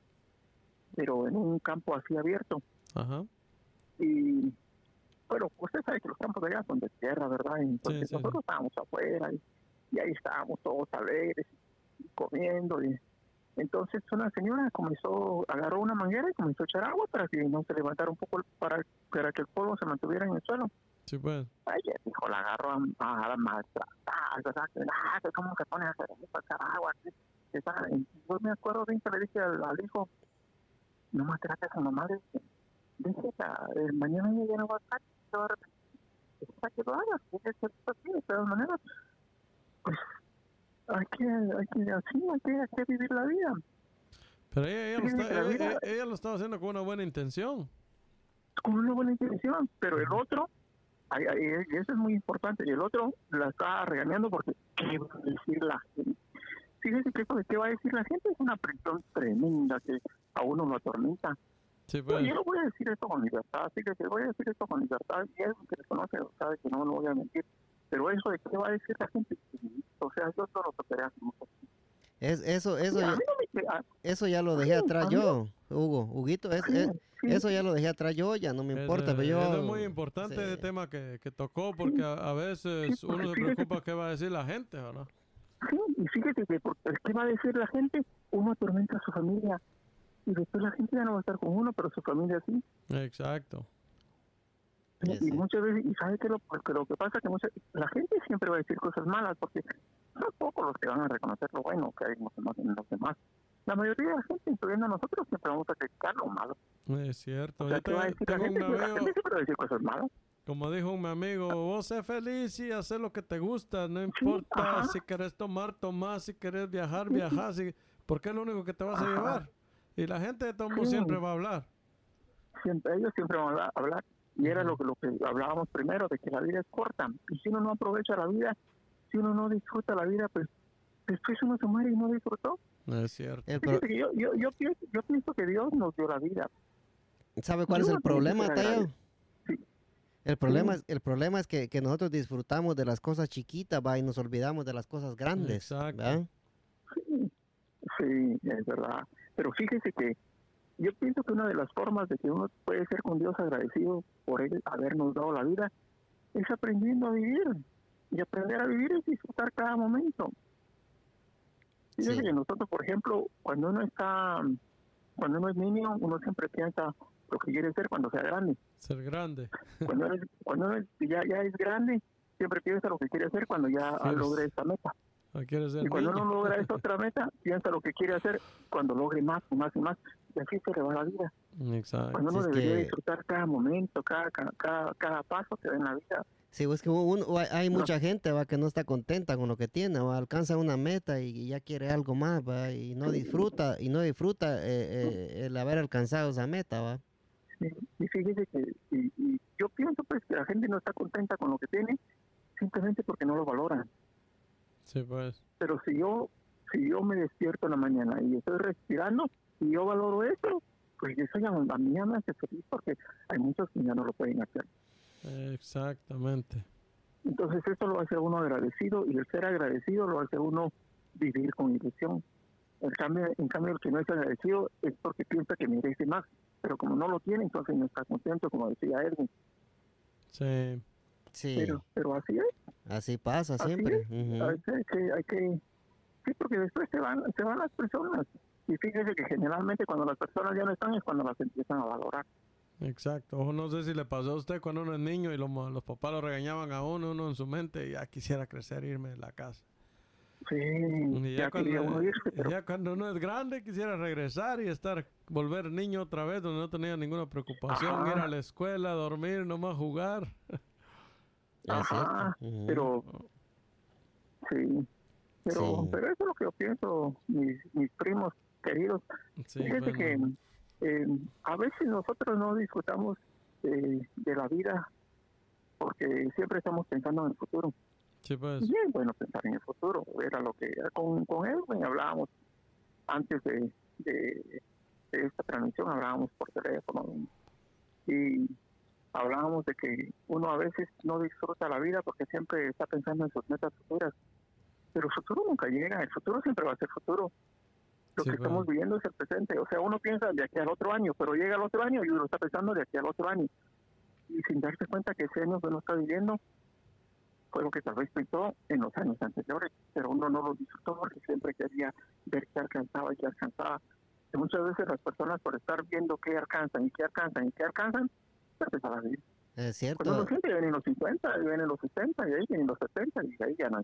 pero en un campo así abierto. Ajá. Y bueno, usted sabe que los campos de allá son de tierra, ¿verdad? Entonces sí, nosotros estábamos afuera y, y ahí estábamos todos alegres comiendo. Y entonces una señora comenzó, agarró una manguera y comenzó a echar agua para que no se levantara un poco, el- para, para que el polvo se mantuviera en el suelo. Sí, pues. Ay, el hijo la agarró a, a la. Que, ah, que cómo se pone a hacer eso, agua. que- que Yo me acuerdo bien que le dije al, al hijo, no maltrates a mamá, le dije, déjela, eh, mañana ella no va a estar, se va a arrepentir. Para que lo hagas, porque es así, de todas maneras, pues hay que, hay que, así, hay que, hay que vivir la vida. Pero ella, ella lo está- que la ella- ella- lo estaba haciendo con una buena intención. con una buena intención, pero el otro, y eso es muy importante, y el otro la está regañando porque ¿qué va a decir la gente? Fíjese que de qué va a decir la gente es una presión tremenda que a uno lo atormenta. Sí, Yo, pues. yo voy a decir esto con libertad, fíjese, voy a decir esto con libertad, y es que me conoce, sabe que no, no voy a mentir, pero eso de qué va a decir la gente, o sea, yo solo lo tocaré Es, eso, eso, ya, mí no me- a- eso ya lo dejé Sí, atrás yo, Hugo. Huguito, es, es- eso ya lo dejé atrás yo, ya no me Es, importa. eh, pero yo, es muy importante sí. ese tema que, que tocó porque a, a veces Sí, uno se preocupa qué va a decir la gente, ¿verdad? Sí, y fíjate que por, ¿qué va a decir la gente? Uno atormenta a su familia y después la gente ya no va a estar con uno, pero su familia sí. Exacto. Sí, y muchas veces, y sabe que lo, porque lo que pasa que muchas, la gente siempre va a decir cosas malas porque son pocos los que van a reconocer lo bueno que hay en los demás. La mayoría de la gente, incluyendo a nosotros, siempre vamos a criticar lo malo. Es cierto. O sea, Yo ¿qué va a te- decir la gente? un Pues la amigo, gente siempre va a decir cosas malas. como dijo un amigo, vos sé feliz y hacer lo que te gusta, no importa si querés tomar, tomar, si querés viajar, viajar, si, porque es lo único que te vas a llevar. Y la gente de Sí. siempre va a hablar. Siempre, ellos siempre van a hablar. Y era lo que, lo que hablábamos primero, de que la vida es corta. Y si uno no aprovecha la vida, si uno no disfruta la vida, pues después uno se muere y no disfrutó. Es cierto. que yo, yo, yo, pienso, yo pienso que Dios nos dio la vida. ¿Sabe cuál es el problema, Tayo? El problema, es, el problema es que, que nosotros disfrutamos de las cosas chiquitas, va, y nos olvidamos de las cosas grandes. Exacto. Sí, sí, es verdad. Pero fíjese que yo pienso que una de las formas de que uno puede ser con Dios agradecido por Él habernos dado la vida es aprendiendo a vivir. Y aprender a vivir es disfrutar cada momento. Fíjese Sí. que nosotros, por ejemplo, cuando uno está, cuando uno es niño, uno siempre piensa lo que quiere ser cuando sea grande. Ser grande. Cuando, eres- cuando uno es- ya, ya es grande, siempre piensa lo que quiere hacer cuando ya [LAUGHS] Sí, logre esta meta. Y cuando uno logra esta otra meta, piensa lo que quiere hacer cuando logre más y más y más. Y así se le va la vida. Exacto. Cuando uno es debería que- disfrutar cada momento, cada, cada, cada, paso que da en la vida. Sí, es que uno- hay- hay No. mucha gente va que no está contenta con lo que tiene, va, alcanza una meta y, y ya quiere algo más, va, y no disfruta y no disfruta eh, eh, el haber alcanzado esa meta, va. Y, y fíjese que y, y yo pienso pues que la gente no está contenta con lo que tiene simplemente porque no lo valoran. Sí, pues. Pero si yo si yo me despierto en la mañana y estoy respirando y yo valoro eso, pues eso ya a mí ya me hace feliz porque hay muchos que ya no lo pueden hacer. Exactamente. Entonces eso lo hace uno agradecido y el ser agradecido lo hace uno vivir con ilusión. En cambio, en cambio el que no es agradecido es porque piensa que merece más, pero como no lo tiene, entonces no está contento, como decía Edwin. Sí. Sí, Pero, pero así es, así pasa así siempre. es. hay, que, hay que- hay que, sí, porque después se van, se van las personas. Y fíjese que generalmente cuando las personas ya no están es cuando las empiezan a valorar. Exacto. Ojo, no sé si le pasó a usted cuando uno es niño y los, papás lo regañaban a uno, uno en su mente, ya quisiera crecer e irme de la casa. Sí, Y ya, cuando, uno irse, pero ya cuando uno es grande quisiera regresar y estar, volver niño otra vez, donde no tenía ninguna preocupación, Ajá. ir a la escuela, dormir, nomás jugar. [LAUGHS] Ajá, pero sí pero Sí. pero eso es lo que yo pienso mis, mis primos queridos. Sí, fíjate que eh, a veces nosotros no disfrutamos de, de la vida porque siempre estamos pensando en el futuro. Sí, pues. y es bueno pensar en el futuro era lo que con con Edwin hablábamos antes de, de, de esta transmisión hablábamos por teléfono y hablábamos de que uno a veces no disfruta la vida porque siempre está pensando en sus metas futuras. Pero el futuro nunca llega, el futuro siempre va a ser futuro. Lo Sí, que estamos viviendo es el presente. O sea, uno piensa de aquí al otro año, pero llega el otro año y uno está pensando de aquí al otro año. Y sin darse cuenta que ese año que uno está viviendo fue lo que tal vez pensó en los años anteriores, pero uno no lo disfrutó porque siempre quería ver qué alcanzaba y qué alcanzaba. Y muchas veces las personas por estar viendo qué alcanzan y qué alcanzan y qué alcanzan, se empiezan a vivir. Es Cuando uno cierto. siente vienen los 50, vienen los 60, y ahí vienen los 70, y ahí ya no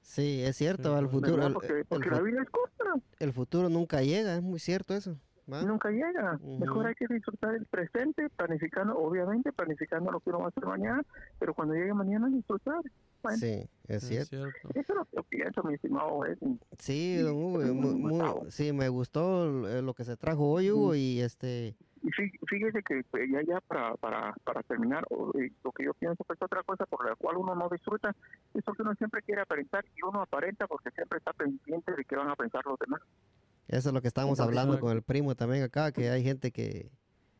Sí, es cierto, el pues, futuro, ¿verdad? el, Porque, el porque fu- la vida es corta. el futuro nunca llega, es muy cierto eso. ¿va? nunca llega. Mejor Ujú. hay que disfrutar el presente, planificando, obviamente planificando lo que uno va a hacer mañana, pero cuando llegue mañana disfrutar. Bueno, Sí, es Es cierto. Eso es lo que pienso, mi estimado. Sí, don Hugo, Pues, mu- muy mu- gustado. sí, me gustó eh, lo que se trajo hoy, Hugo, y este, Y fí- fíjese que pues, ya ya para, para, para terminar, o, eh, lo que yo pienso que es otra cosa por la cual uno no disfruta, es porque uno siempre quiere aparentar y uno aparenta porque siempre está pendiente de qué van a pensar los demás. eso es lo que estamos Entonces, hablando con el primo también acá, que hay gente que,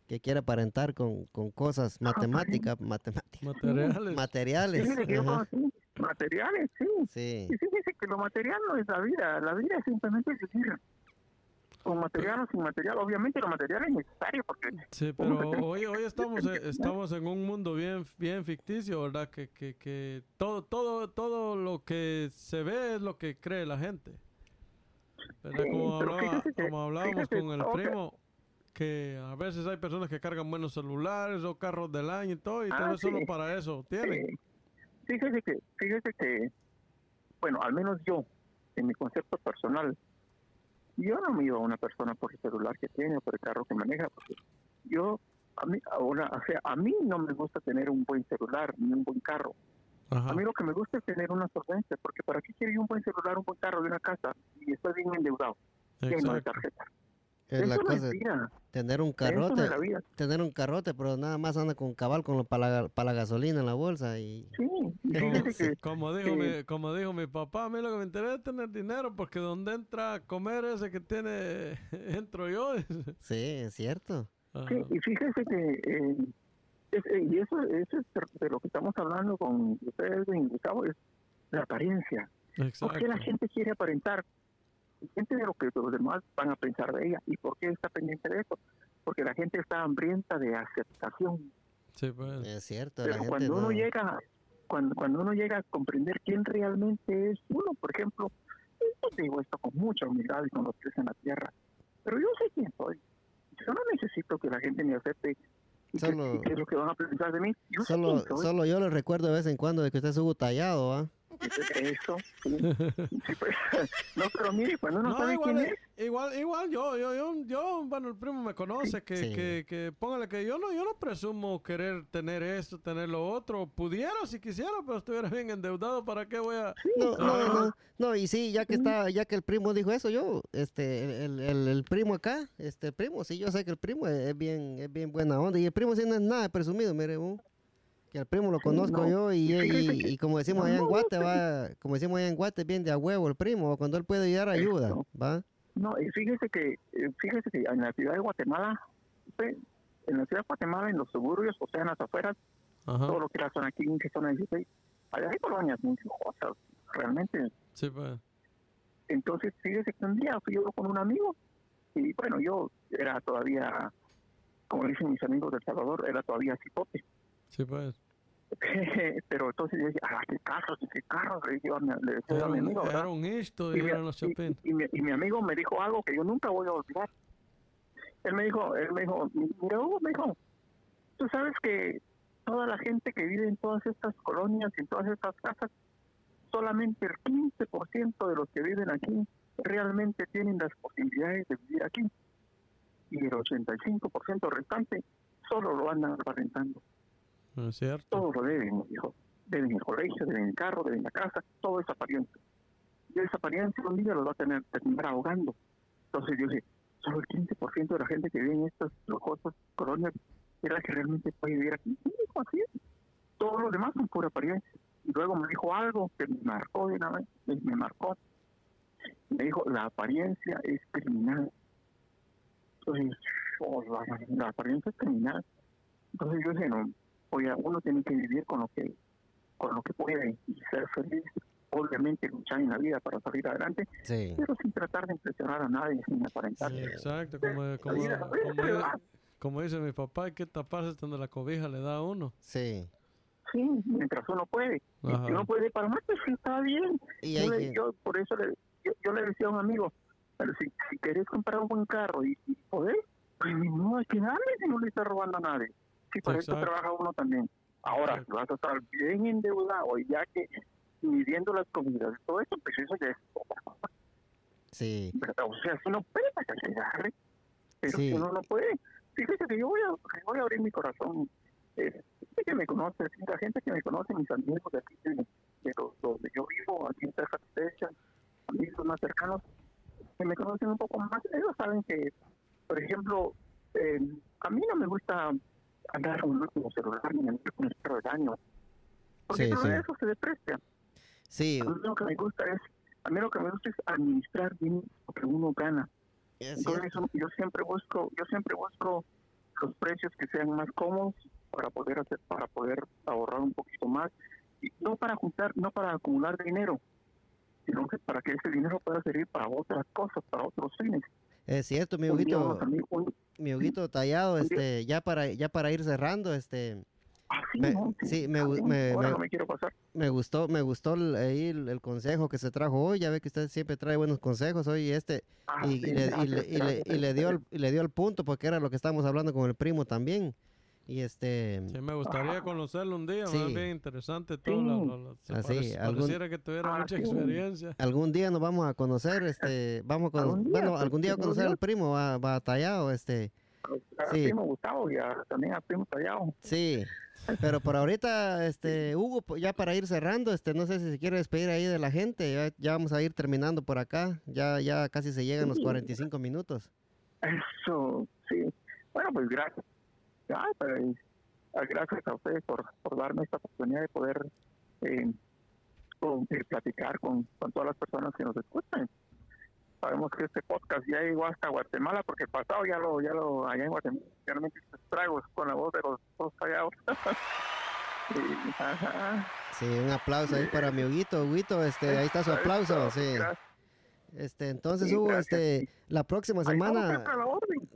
que quiere aparentar con, con cosas matemáticas, matemáticas, Materiales. materiales. Ajá, conocí materiales, sí. Sí, Y fíjese que lo material no es la vida, la vida es simplemente vivir. Con material o sin material, obviamente lo material es necesario porque Sí, pero hoy, hoy estamos, [LAUGHS] eh, estamos en un mundo bien, bien ficticio, ¿verdad? Que, que, que todo, todo, todo lo que se ve es lo que cree la gente. ¿Verdad? Sí, Como, hablaba- fíjese como hablábamos fíjese, con el primo, que a veces hay personas que cargan buenos celulares o carros del año y todo, y tal Ah, solo sí. para eso tienen. Eh, fíjese que, fíjese que, bueno, al menos yo, en mi concepto personal, yo no me iba a una persona por el celular que tiene o por el carro que maneja, porque yo, a mí, ahora, o sea, a mí no me gusta tener un buen celular ni un buen carro. Ajá. A mí lo que me gusta es tener una solvencia, porque ¿para qué quiero yo un buen celular, un buen carro de una casa y estoy bien endeudado, lleno de Exacto. tarjetas? Es la cosa, tener un carrote, tener un carrote, pero nada más anda con cabal con para la, pa' la gasolina en la bolsa y Sí, Como, como dijo que- mi, como dijo mi papá, a mí lo que me interesa es tener dinero, porque donde entra a comer ese que tiene, [LAUGHS] entro yo. sí, es cierto. Sí, y fíjese que, eh, es- eh, y eso, eso es de lo que estamos hablando con ustedes, Gustavo, es la apariencia. ¿Por qué la Exacto. gente quiere aparentar? Gente de lo que los demás van a pensar de ella. ¿Y por qué está pendiente de eso? Porque la gente está hambrienta de aceptación. Sí, pues. Es cierto, la Pero gente cuando uno no- llega, cuando, cuando uno llega a comprender quién realmente es uno, por ejemplo, yo digo esto con mucha humildad y con los pies en la tierra, pero yo sé quién soy. Yo no necesito que la gente me acepte y que- Solo- y que es lo que van a pensar de mí. Yo Solo, solo yo le recuerdo de vez en cuando de que usted es Hugo Tallado, ¿ah? Eso, sí. Sí, pues, [LAUGHS] no, pero mire, cuando uno No, sabe igual, quién es, igual, igual yo, yo, yo, yo, bueno, el primo me conoce, que, Sí. que, que póngale que yo no, yo no presumo querer tener esto, tener lo otro. Pudiera si quisiera, pero estuviera bien endeudado, ¿para qué voy a...? No, no, no, no, y sí, ya que está, ya que el primo dijo eso, yo, este, el, el, el primo acá, este el primo, sí, yo sé que el primo es, es bien, es bien buena onda, y el primo sí no es nada presumido, mire, uh, que el primo lo conozco no, yo, y, [LAUGHS] y como decimos allá en Guate, va, como decimos allá en Guate, bien de a huevo el primo, cuando él puede ayudar, ayuda, va, no, y fíjese que, eh, fíjese que en la ciudad de Guatemala, en la ciudad de Guatemala, en los suburbios, o sea, en las afueras, Ajá. todo lo que era zona 15, zona 16, allá hay colonias muy lujosas, realmente. Sí, pues. Entonces, fíjese que un día fui yo con un amigo, y bueno, yo era todavía, como dicen mis amigos del Salvador, era todavía cipote. Sí, pues. [LAUGHS] Pero entonces yo dije, ah, qué carros, qué carros, le, yo le decía Era a mi amigo, era un isto Y y mi, eran los y- y mi- y mi amigo me dijo algo que yo nunca voy a olvidar. Él me dijo, él me dijo, mira Hugo, me dijo, tú sabes que toda la gente que vive en todas estas colonias, en todas estas casas, solamente el 15% de los que viven aquí realmente tienen las posibilidades de vivir aquí. Y el 85% restante solo lo andan aparentando. ¿No es cierto? Todo lo deben, me dijo. Deben el colegio, deben el carro, deben la casa, todo es apariencia. Y esa apariencia un día los va a tener, terminar ahogando. Entonces yo dije, solo el 15% de la gente que vive en estas lujosas colonias es la que realmente puede vivir aquí. Y dijo así es. Todos los demás son pura apariencia. Y luego me dijo algo que me marcó de una vez, me, marcó. Me dijo, la apariencia es criminal. Entonces, oh, la apariencia es criminal. Entonces yo dije, no, oye, uno tiene que vivir con lo que con lo que puede y ser feliz. Obviamente luchar en la vida para salir adelante, sí, pero sin tratar de impresionar a nadie, sin aparentar. Sí, exacto, como, como, vida, como, es como dice mi papá, hay que taparse donde la cobija le da a uno. sí, Sí, mientras uno puede. Ajá. si uno puede para más, pues sí, está bien. y Yo, le- yo por eso le, yo, yo le decía a un amigo, pero si, si querés comprar un buen carro y, y poder, pues modo hay que darle si no le está robando a nadie. Si para eso Exacto. trabaja uno también. Ahora, Exacto. si vas a estar bien endeudado y ya que midiendo las comidas todo eso, pues eso ya es sí, ¿verdad? O sea, si no puede, hay que darle. pero Sí. uno no puede. Fíjese que yo voy a, voy a abrir mi corazón. Eh, gente que me conoce, la gente que me conoce, mis amigos de aquí, de, donde yo vivo, aquí en Texas, Texas, amigos más cercanos, que me conocen un poco más, ellos saben que, por ejemplo, eh, a mí no me gusta andar el último celular ni andar con el perro del año. Porque Sí, todo sí. eso se deprecia. Sí, A mí lo que me gusta es, a mí lo que me gusta es administrar bien lo que uno gana. es Entonces yo siempre busco, yo siempre busco los precios que sean más cómodos para poder hacer, para poder ahorrar un poquito más y no para juntar, no para acumular dinero, sino que para que ese dinero pueda servir para otras cosas, para otros fines. Es cierto, mi Un día un- mi Huguito tallado, este, ya para, ya para ir cerrando, este, sí, Me- sí, me me- me- gustó, me gustó el, el, el consejo que se trajo hoy, ya ve que usted siempre trae buenos consejos hoy, este, Ah, y, le, dio el, y le dio el punto porque era lo que estábamos hablando con el primo también. Y este, Sí, me gustaría conocerlo un día, Sí. es bien interesante todo. Sí. lo- lo- lo- se Así, parece- algún- Pareciera que tuviera Ah, mucha sí. experiencia. algún día nos vamos a conocer, este, vamos a cono- Algún día, bueno, pues, algún día a seguro conocer al primo, va, va tallado, este, A sí. primo Gustavo y a- también a primo Tallado. sí. Pero por ahorita, este, Hugo, po- ya para ir cerrando, este, no sé si se quiere despedir ahí de la gente, ya, ya vamos a ir terminando por acá, ya, ya casi se llegan los Sí. 45 minutos. Eso, sí. Bueno, pues gracias. Ah, pues, gracias a ustedes por, por darme esta oportunidad de poder eh, con- eh, platicar con, con todas las personas que nos escuchan. Sabemos que este podcast ya llegó hasta Guatemala, porque el pasado ya lo, ya lo, allá en Guatemala, realmente estragos con la voz de los dos ajá. [LAUGHS] Sí, un aplauso ahí para mi Huguito, Huguito, este, ahí está su aplauso, sí. Este, entonces, Hugo, este, la próxima semana,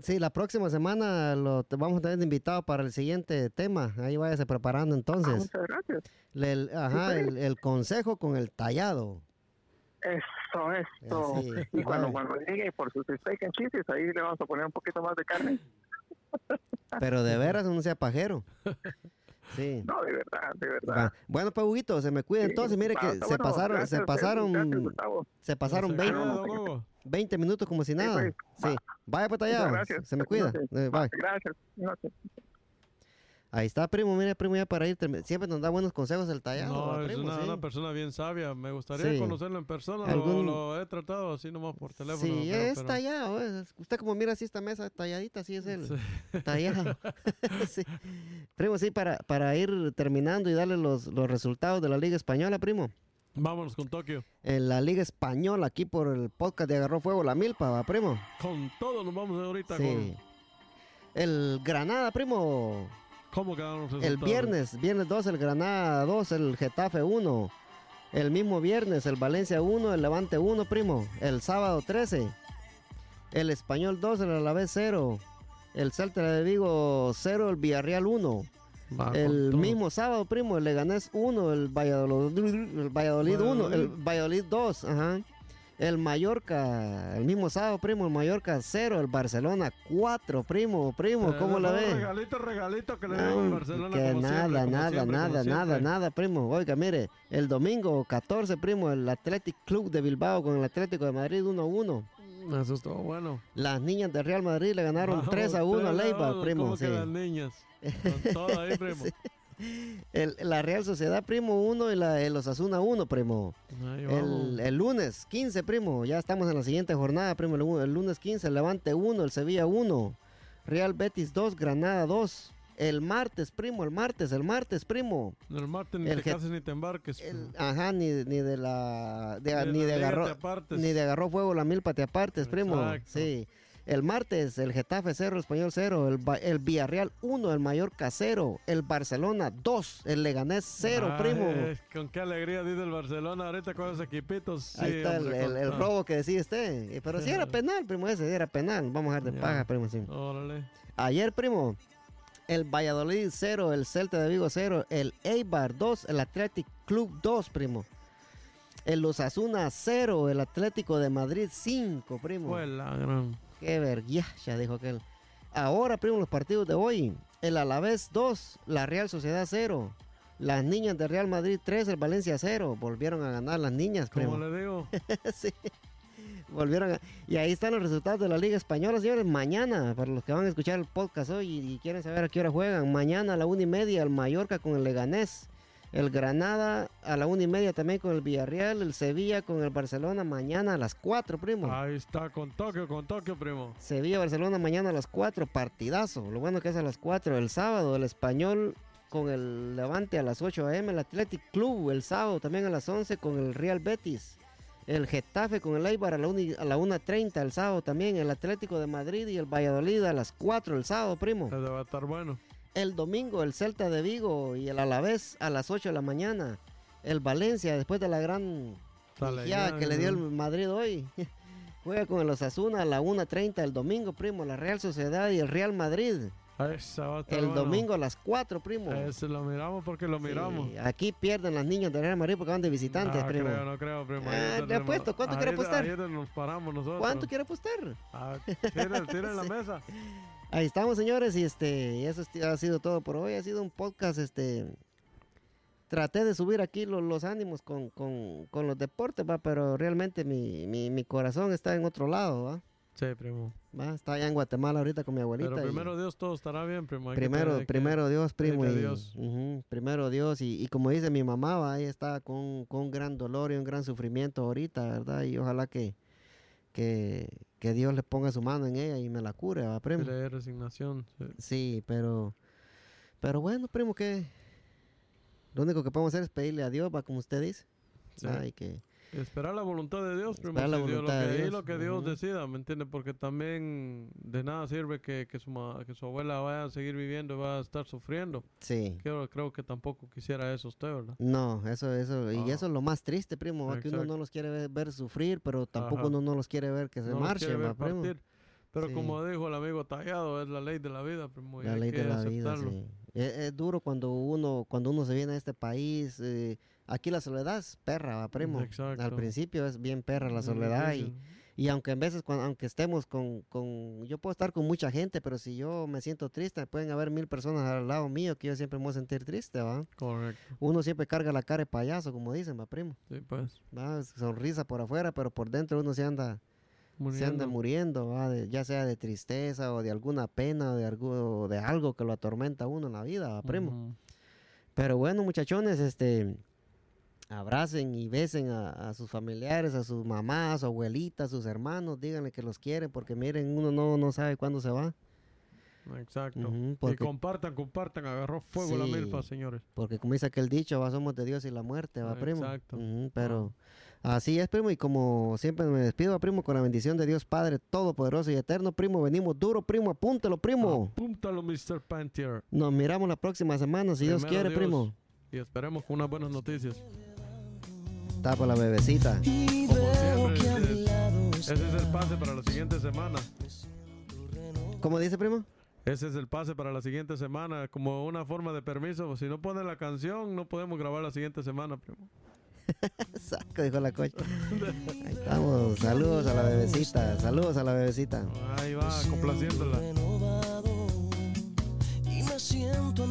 sí, la próxima semana lo te vamos a tener invitado para el siguiente tema. Ahí váyase preparando Ah, entonces. muchas gracias. Le- el- ajá, pues. el, el consejo con el tallado. Eso, esto. Así, y cuando, cuando llegue por sus steak and cheeses, ahí le vamos a poner un poquito más de carne. Pero de veras no sea pajero. [LAUGHS] Sí. No, de verdad, de verdad. Va. Bueno, pues Huguito, se me cuida Sí, entonces, mire que se bueno, pasaron, gracias se pasaron, gracias, se pasaron Se 20, cuida, veinte. don Hugo. 20 minutos como si Sí, nada. pues, Sí. va. Vaya pues Muchas tallado. gracias. Se me cuida. Eh, bye. Gracias. Ahí está, primo, mire, primo, ya para ir, siempre nos da buenos consejos el tallado. No, es primo, una, sí. una persona bien sabia. Me gustaría Sí. conocerlo en persona. Lo- Algún- Lo, he tratado así nomás por teléfono. Sí, pero- es pero- tallado. es- Usted como mira así esta mesa talladita, así es el Sí. tallado. [LAUGHS] [LAUGHS] sí. Primo, sí, para, para ir terminando y darle los, los resultados de la Liga Española, primo. Vámonos con Tokio. En la Liga Española, aquí por el podcast de Agarró Fuego la Milpa, va, primo. Con todo nos vamos ahorita Sí. El Granada, primo. ¿Cómo quedaron los El resultados? viernes, viernes 2, el Granada 2, el Getafe 1. El mismo viernes, el Valencia 1, el Levante 1, primo. El sábado 13, el Español 2, el Alavés 0. El Celta de Vigo 0, el Villarreal 1. Va, con el todo. mismo sábado, primo, el Leganés 1, el Valladolid, el Valladolid 1, el Valladolid. Valladolid 2, ajá. El Mallorca, el mismo sábado, primo, el Mallorca 0, el Barcelona 4, primo, primo, Eh, ¿cómo la un ve? Regalito, regalito que le No, dio el Barcelona. que como nada, siempre, como nada, siempre, nada, nada, nada, primo. Oiga, mire, el domingo 14, primo, el Athletic Club de Bilbao con el Atlético de Madrid 1-1. Eso estuvo bueno. Las niñas de Real Madrid le ganaron [LAUGHS] Vamos, 3 a 1 a 3 Leibar, primo. ¿Cómo sí. que las niñas? [LAUGHS] Con todo ahí, primo. Sí. El- la Real Sociedad, primo, 1 y la, el Osasuna 1, primo. El, el lunes 15, primo. Ya estamos en la siguiente jornada, primo. El, el lunes 15, el Levante 1, el Sevilla 1. Real Betis 2, Granada 2. El martes, primo, el martes, el martes, primo. El martes ni el te cases ni te embarques. El- ajá, ni, ni de la. de- Ni ni, de de la liga agarró, ni de agarró fuego la milpa te apartes, primo. Exacto. Sí. El martes, el Getafe 0, el Español 0, el, el Villarreal 1, el Mallorca 0, el Barcelona 2, el Leganés 0, Ay, primo. Con qué alegría dice el Barcelona ahorita con esos equipitos. Ahí Sí, está el, el- el robo que decía usted. Eh, Pero sí era [LAUGHS] penal, primo, ese era penal. Vamos a ver de Ya. paja, primo, sí. Órale. Ayer, primo, el Valladolid 0, el Celta de Vigo 0, el Eibar 2, el Athletic Club 2, primo. El Osasuna 0, el Atlético de Madrid 5, primo. Fue la gran. Qué vergüenza, dijo aquel. Ahora, primo, los partidos de hoy. El Alavés 2, la Real Sociedad 0. Las niñas de Real Madrid 3, el Valencia 0. Volvieron a ganar las niñas, primo. Como le digo, [LAUGHS] Sí. Volvieron a- y ahí están los resultados de la Liga Española, señores. Mañana, para los que van a escuchar el podcast hoy y, y quieren saber a qué hora juegan, mañana a la una y media el Mallorca con el Leganés, el Granada a la una y media también con el Villarreal, el Sevilla con el Barcelona mañana a las cuatro, primo. Ahí está, con Tokio, con Tokio, primo. Sevilla, Barcelona mañana a las 4, partidazo. Lo bueno que es a las 4. El sábado, el español con el Levante a las 8 am. El Athletic Club el sábado también a las 11 con el Real Betis. El Getafe con el Eibar a la, uni- a la 1.30 el sábado también. El Atlético de Madrid y el Valladolid a las 4 el sábado, primo. Va a estar bueno. El domingo, el Celta de Vigo y el Alavés a las 8 de la mañana. El Valencia, después de la gran ya que le dio el. Madrid hoy. [LAUGHS] Juega con el Osasuna a la 1.30 el domingo, primo. La Real Sociedad y el Real Madrid. Esa El bueno. domingo a las 4, primo. Ese lo miramos porque lo Sí, miramos. aquí pierden las niñas del Real Madrid porque van de visitantes, no primo. creo, no creo, primo. Le donde apuesto. ¿Cuánto quiere apostar? Donde nos paramos nosotros. ¿Cuánto quiere apostar? Ah, tira, tira en la [LAUGHS] mesa. Ahí estamos, señores, y este, eso es- ha sido todo por hoy. Ha sido un podcast, este, traté de subir aquí lo- los, ánimos con, con, con los deportes, va, pero realmente mi, mi, mi corazón está en otro lado, va. Sí, primo. va. Está allá en Guatemala ahorita con mi abuelita. Pero y- primero Dios todo estará bien, primo. Hay primero, que- primero Dios, primo. y- Dios. primero Dios. Y, y como dice mi mamá, va, ella está con, con un gran dolor y un gran sufrimiento ahorita, ¿verdad? Y ojalá que, que, que Dios le ponga su mano en ella y me la cure, va, primo. le resignación. sí. Sí, pero, pero bueno, primo, que lo único que podemos hacer es pedirle a Dios, va, como usted dice. Sí. ¿va? Y que, Esperar la voluntad de Dios, primo. Esperar la Dios- voluntad lo de que, y Dios, lo que Dios ujú. decida, ¿me entiende? Porque también de nada sirve que, que, su, que su abuela vaya a seguir viviendo y va a estar sufriendo. sí. Creo, creo que tampoco quisiera eso usted, ¿verdad? No, eso, eso, y Ah. eso es lo más triste, primo, que uno no los quiere ver, ver sufrir, pero tampoco Ajá. uno no los quiere ver que se No marchen, va, primo. partir. Pero Sí. como dijo el amigo Tallado, es la ley de la vida, primo. y La hay ley que de la vida, aceptarlo. sí. Es, es duro cuando uno, cuando uno se viene a este país. eh, aquí la soledad es perra, va, primo. Al Exacto. principio es bien perra la soledad y, y aunque en veces, cuan- aunque estemos con, con, yo puedo estar con mucha gente, pero si yo me siento triste, pueden haber mil personas al lado mío que yo siempre me voy a sentir triste, va. Correcto. Uno siempre carga la cara de payaso, como dicen, va, primo. Sí, pues. Va, sonrisa por afuera, pero por dentro uno se anda, se anda muriendo. muriendo, ¿va? de- ya sea de tristeza o de alguna pena o de algo, o de algo que lo atormenta a uno en la vida, ¿va, primo. Ujú. Pero bueno, muchachones, este, abracen y besen a, a sus familiares, a sus mamás, a su abuelita, a sus hermanos, díganle que los quieren, porque miren, uno no, no sabe cuándo se va. Exacto. Y porque, compartan, compartan. Agarró fuego la Sí. milfa, señores. porque como dice aquel dicho, va, somos de Dios y la muerte, va, primo. Exacto. Pero así es, primo, y como siempre me despido, va, primo, con la bendición de Dios Padre Todopoderoso y Eterno, primo, venimos duro, primo, apúntelo, primo. Apúntalo, Mr. Panther. Nos miramos la próxima semana, si Dios quiere, Dios. primo. Y esperemos con unas buenas noticias. Tapa la bebecita. Como siempre, ese- es el pase para la siguiente semana. ¿Cómo dice, primo? Ese es el pase para la siguiente semana. Como una forma de permiso. Si no pone la canción, no podemos grabar la siguiente semana, primo. [LAUGHS] Saco, dijo la cocha. Ahí estamos. Saludos a la bebecita. Saludos a la bebecita. Ahí va, complaciéndola. y me siento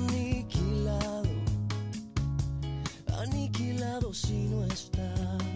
aniquilado si no estás.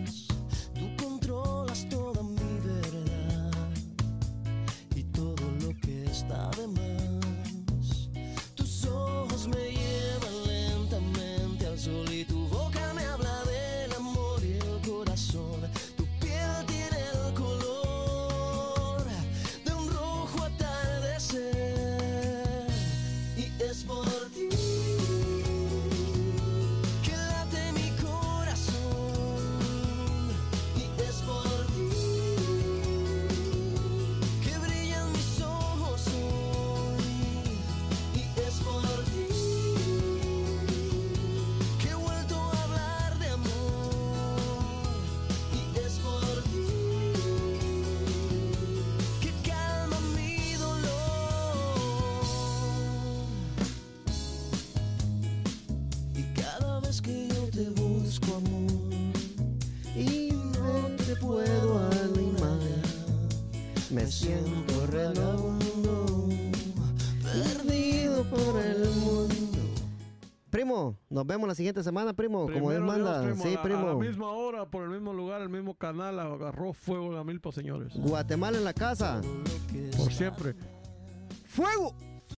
Nos vemos la siguiente semana, primo, como Dios manda. Dios, sí, a la- primo. A la misma hora, por el mismo lugar, el mismo canal, agarró fuego la milpa, señores. Guatemala en la casa. Por siempre. ¡Fuego!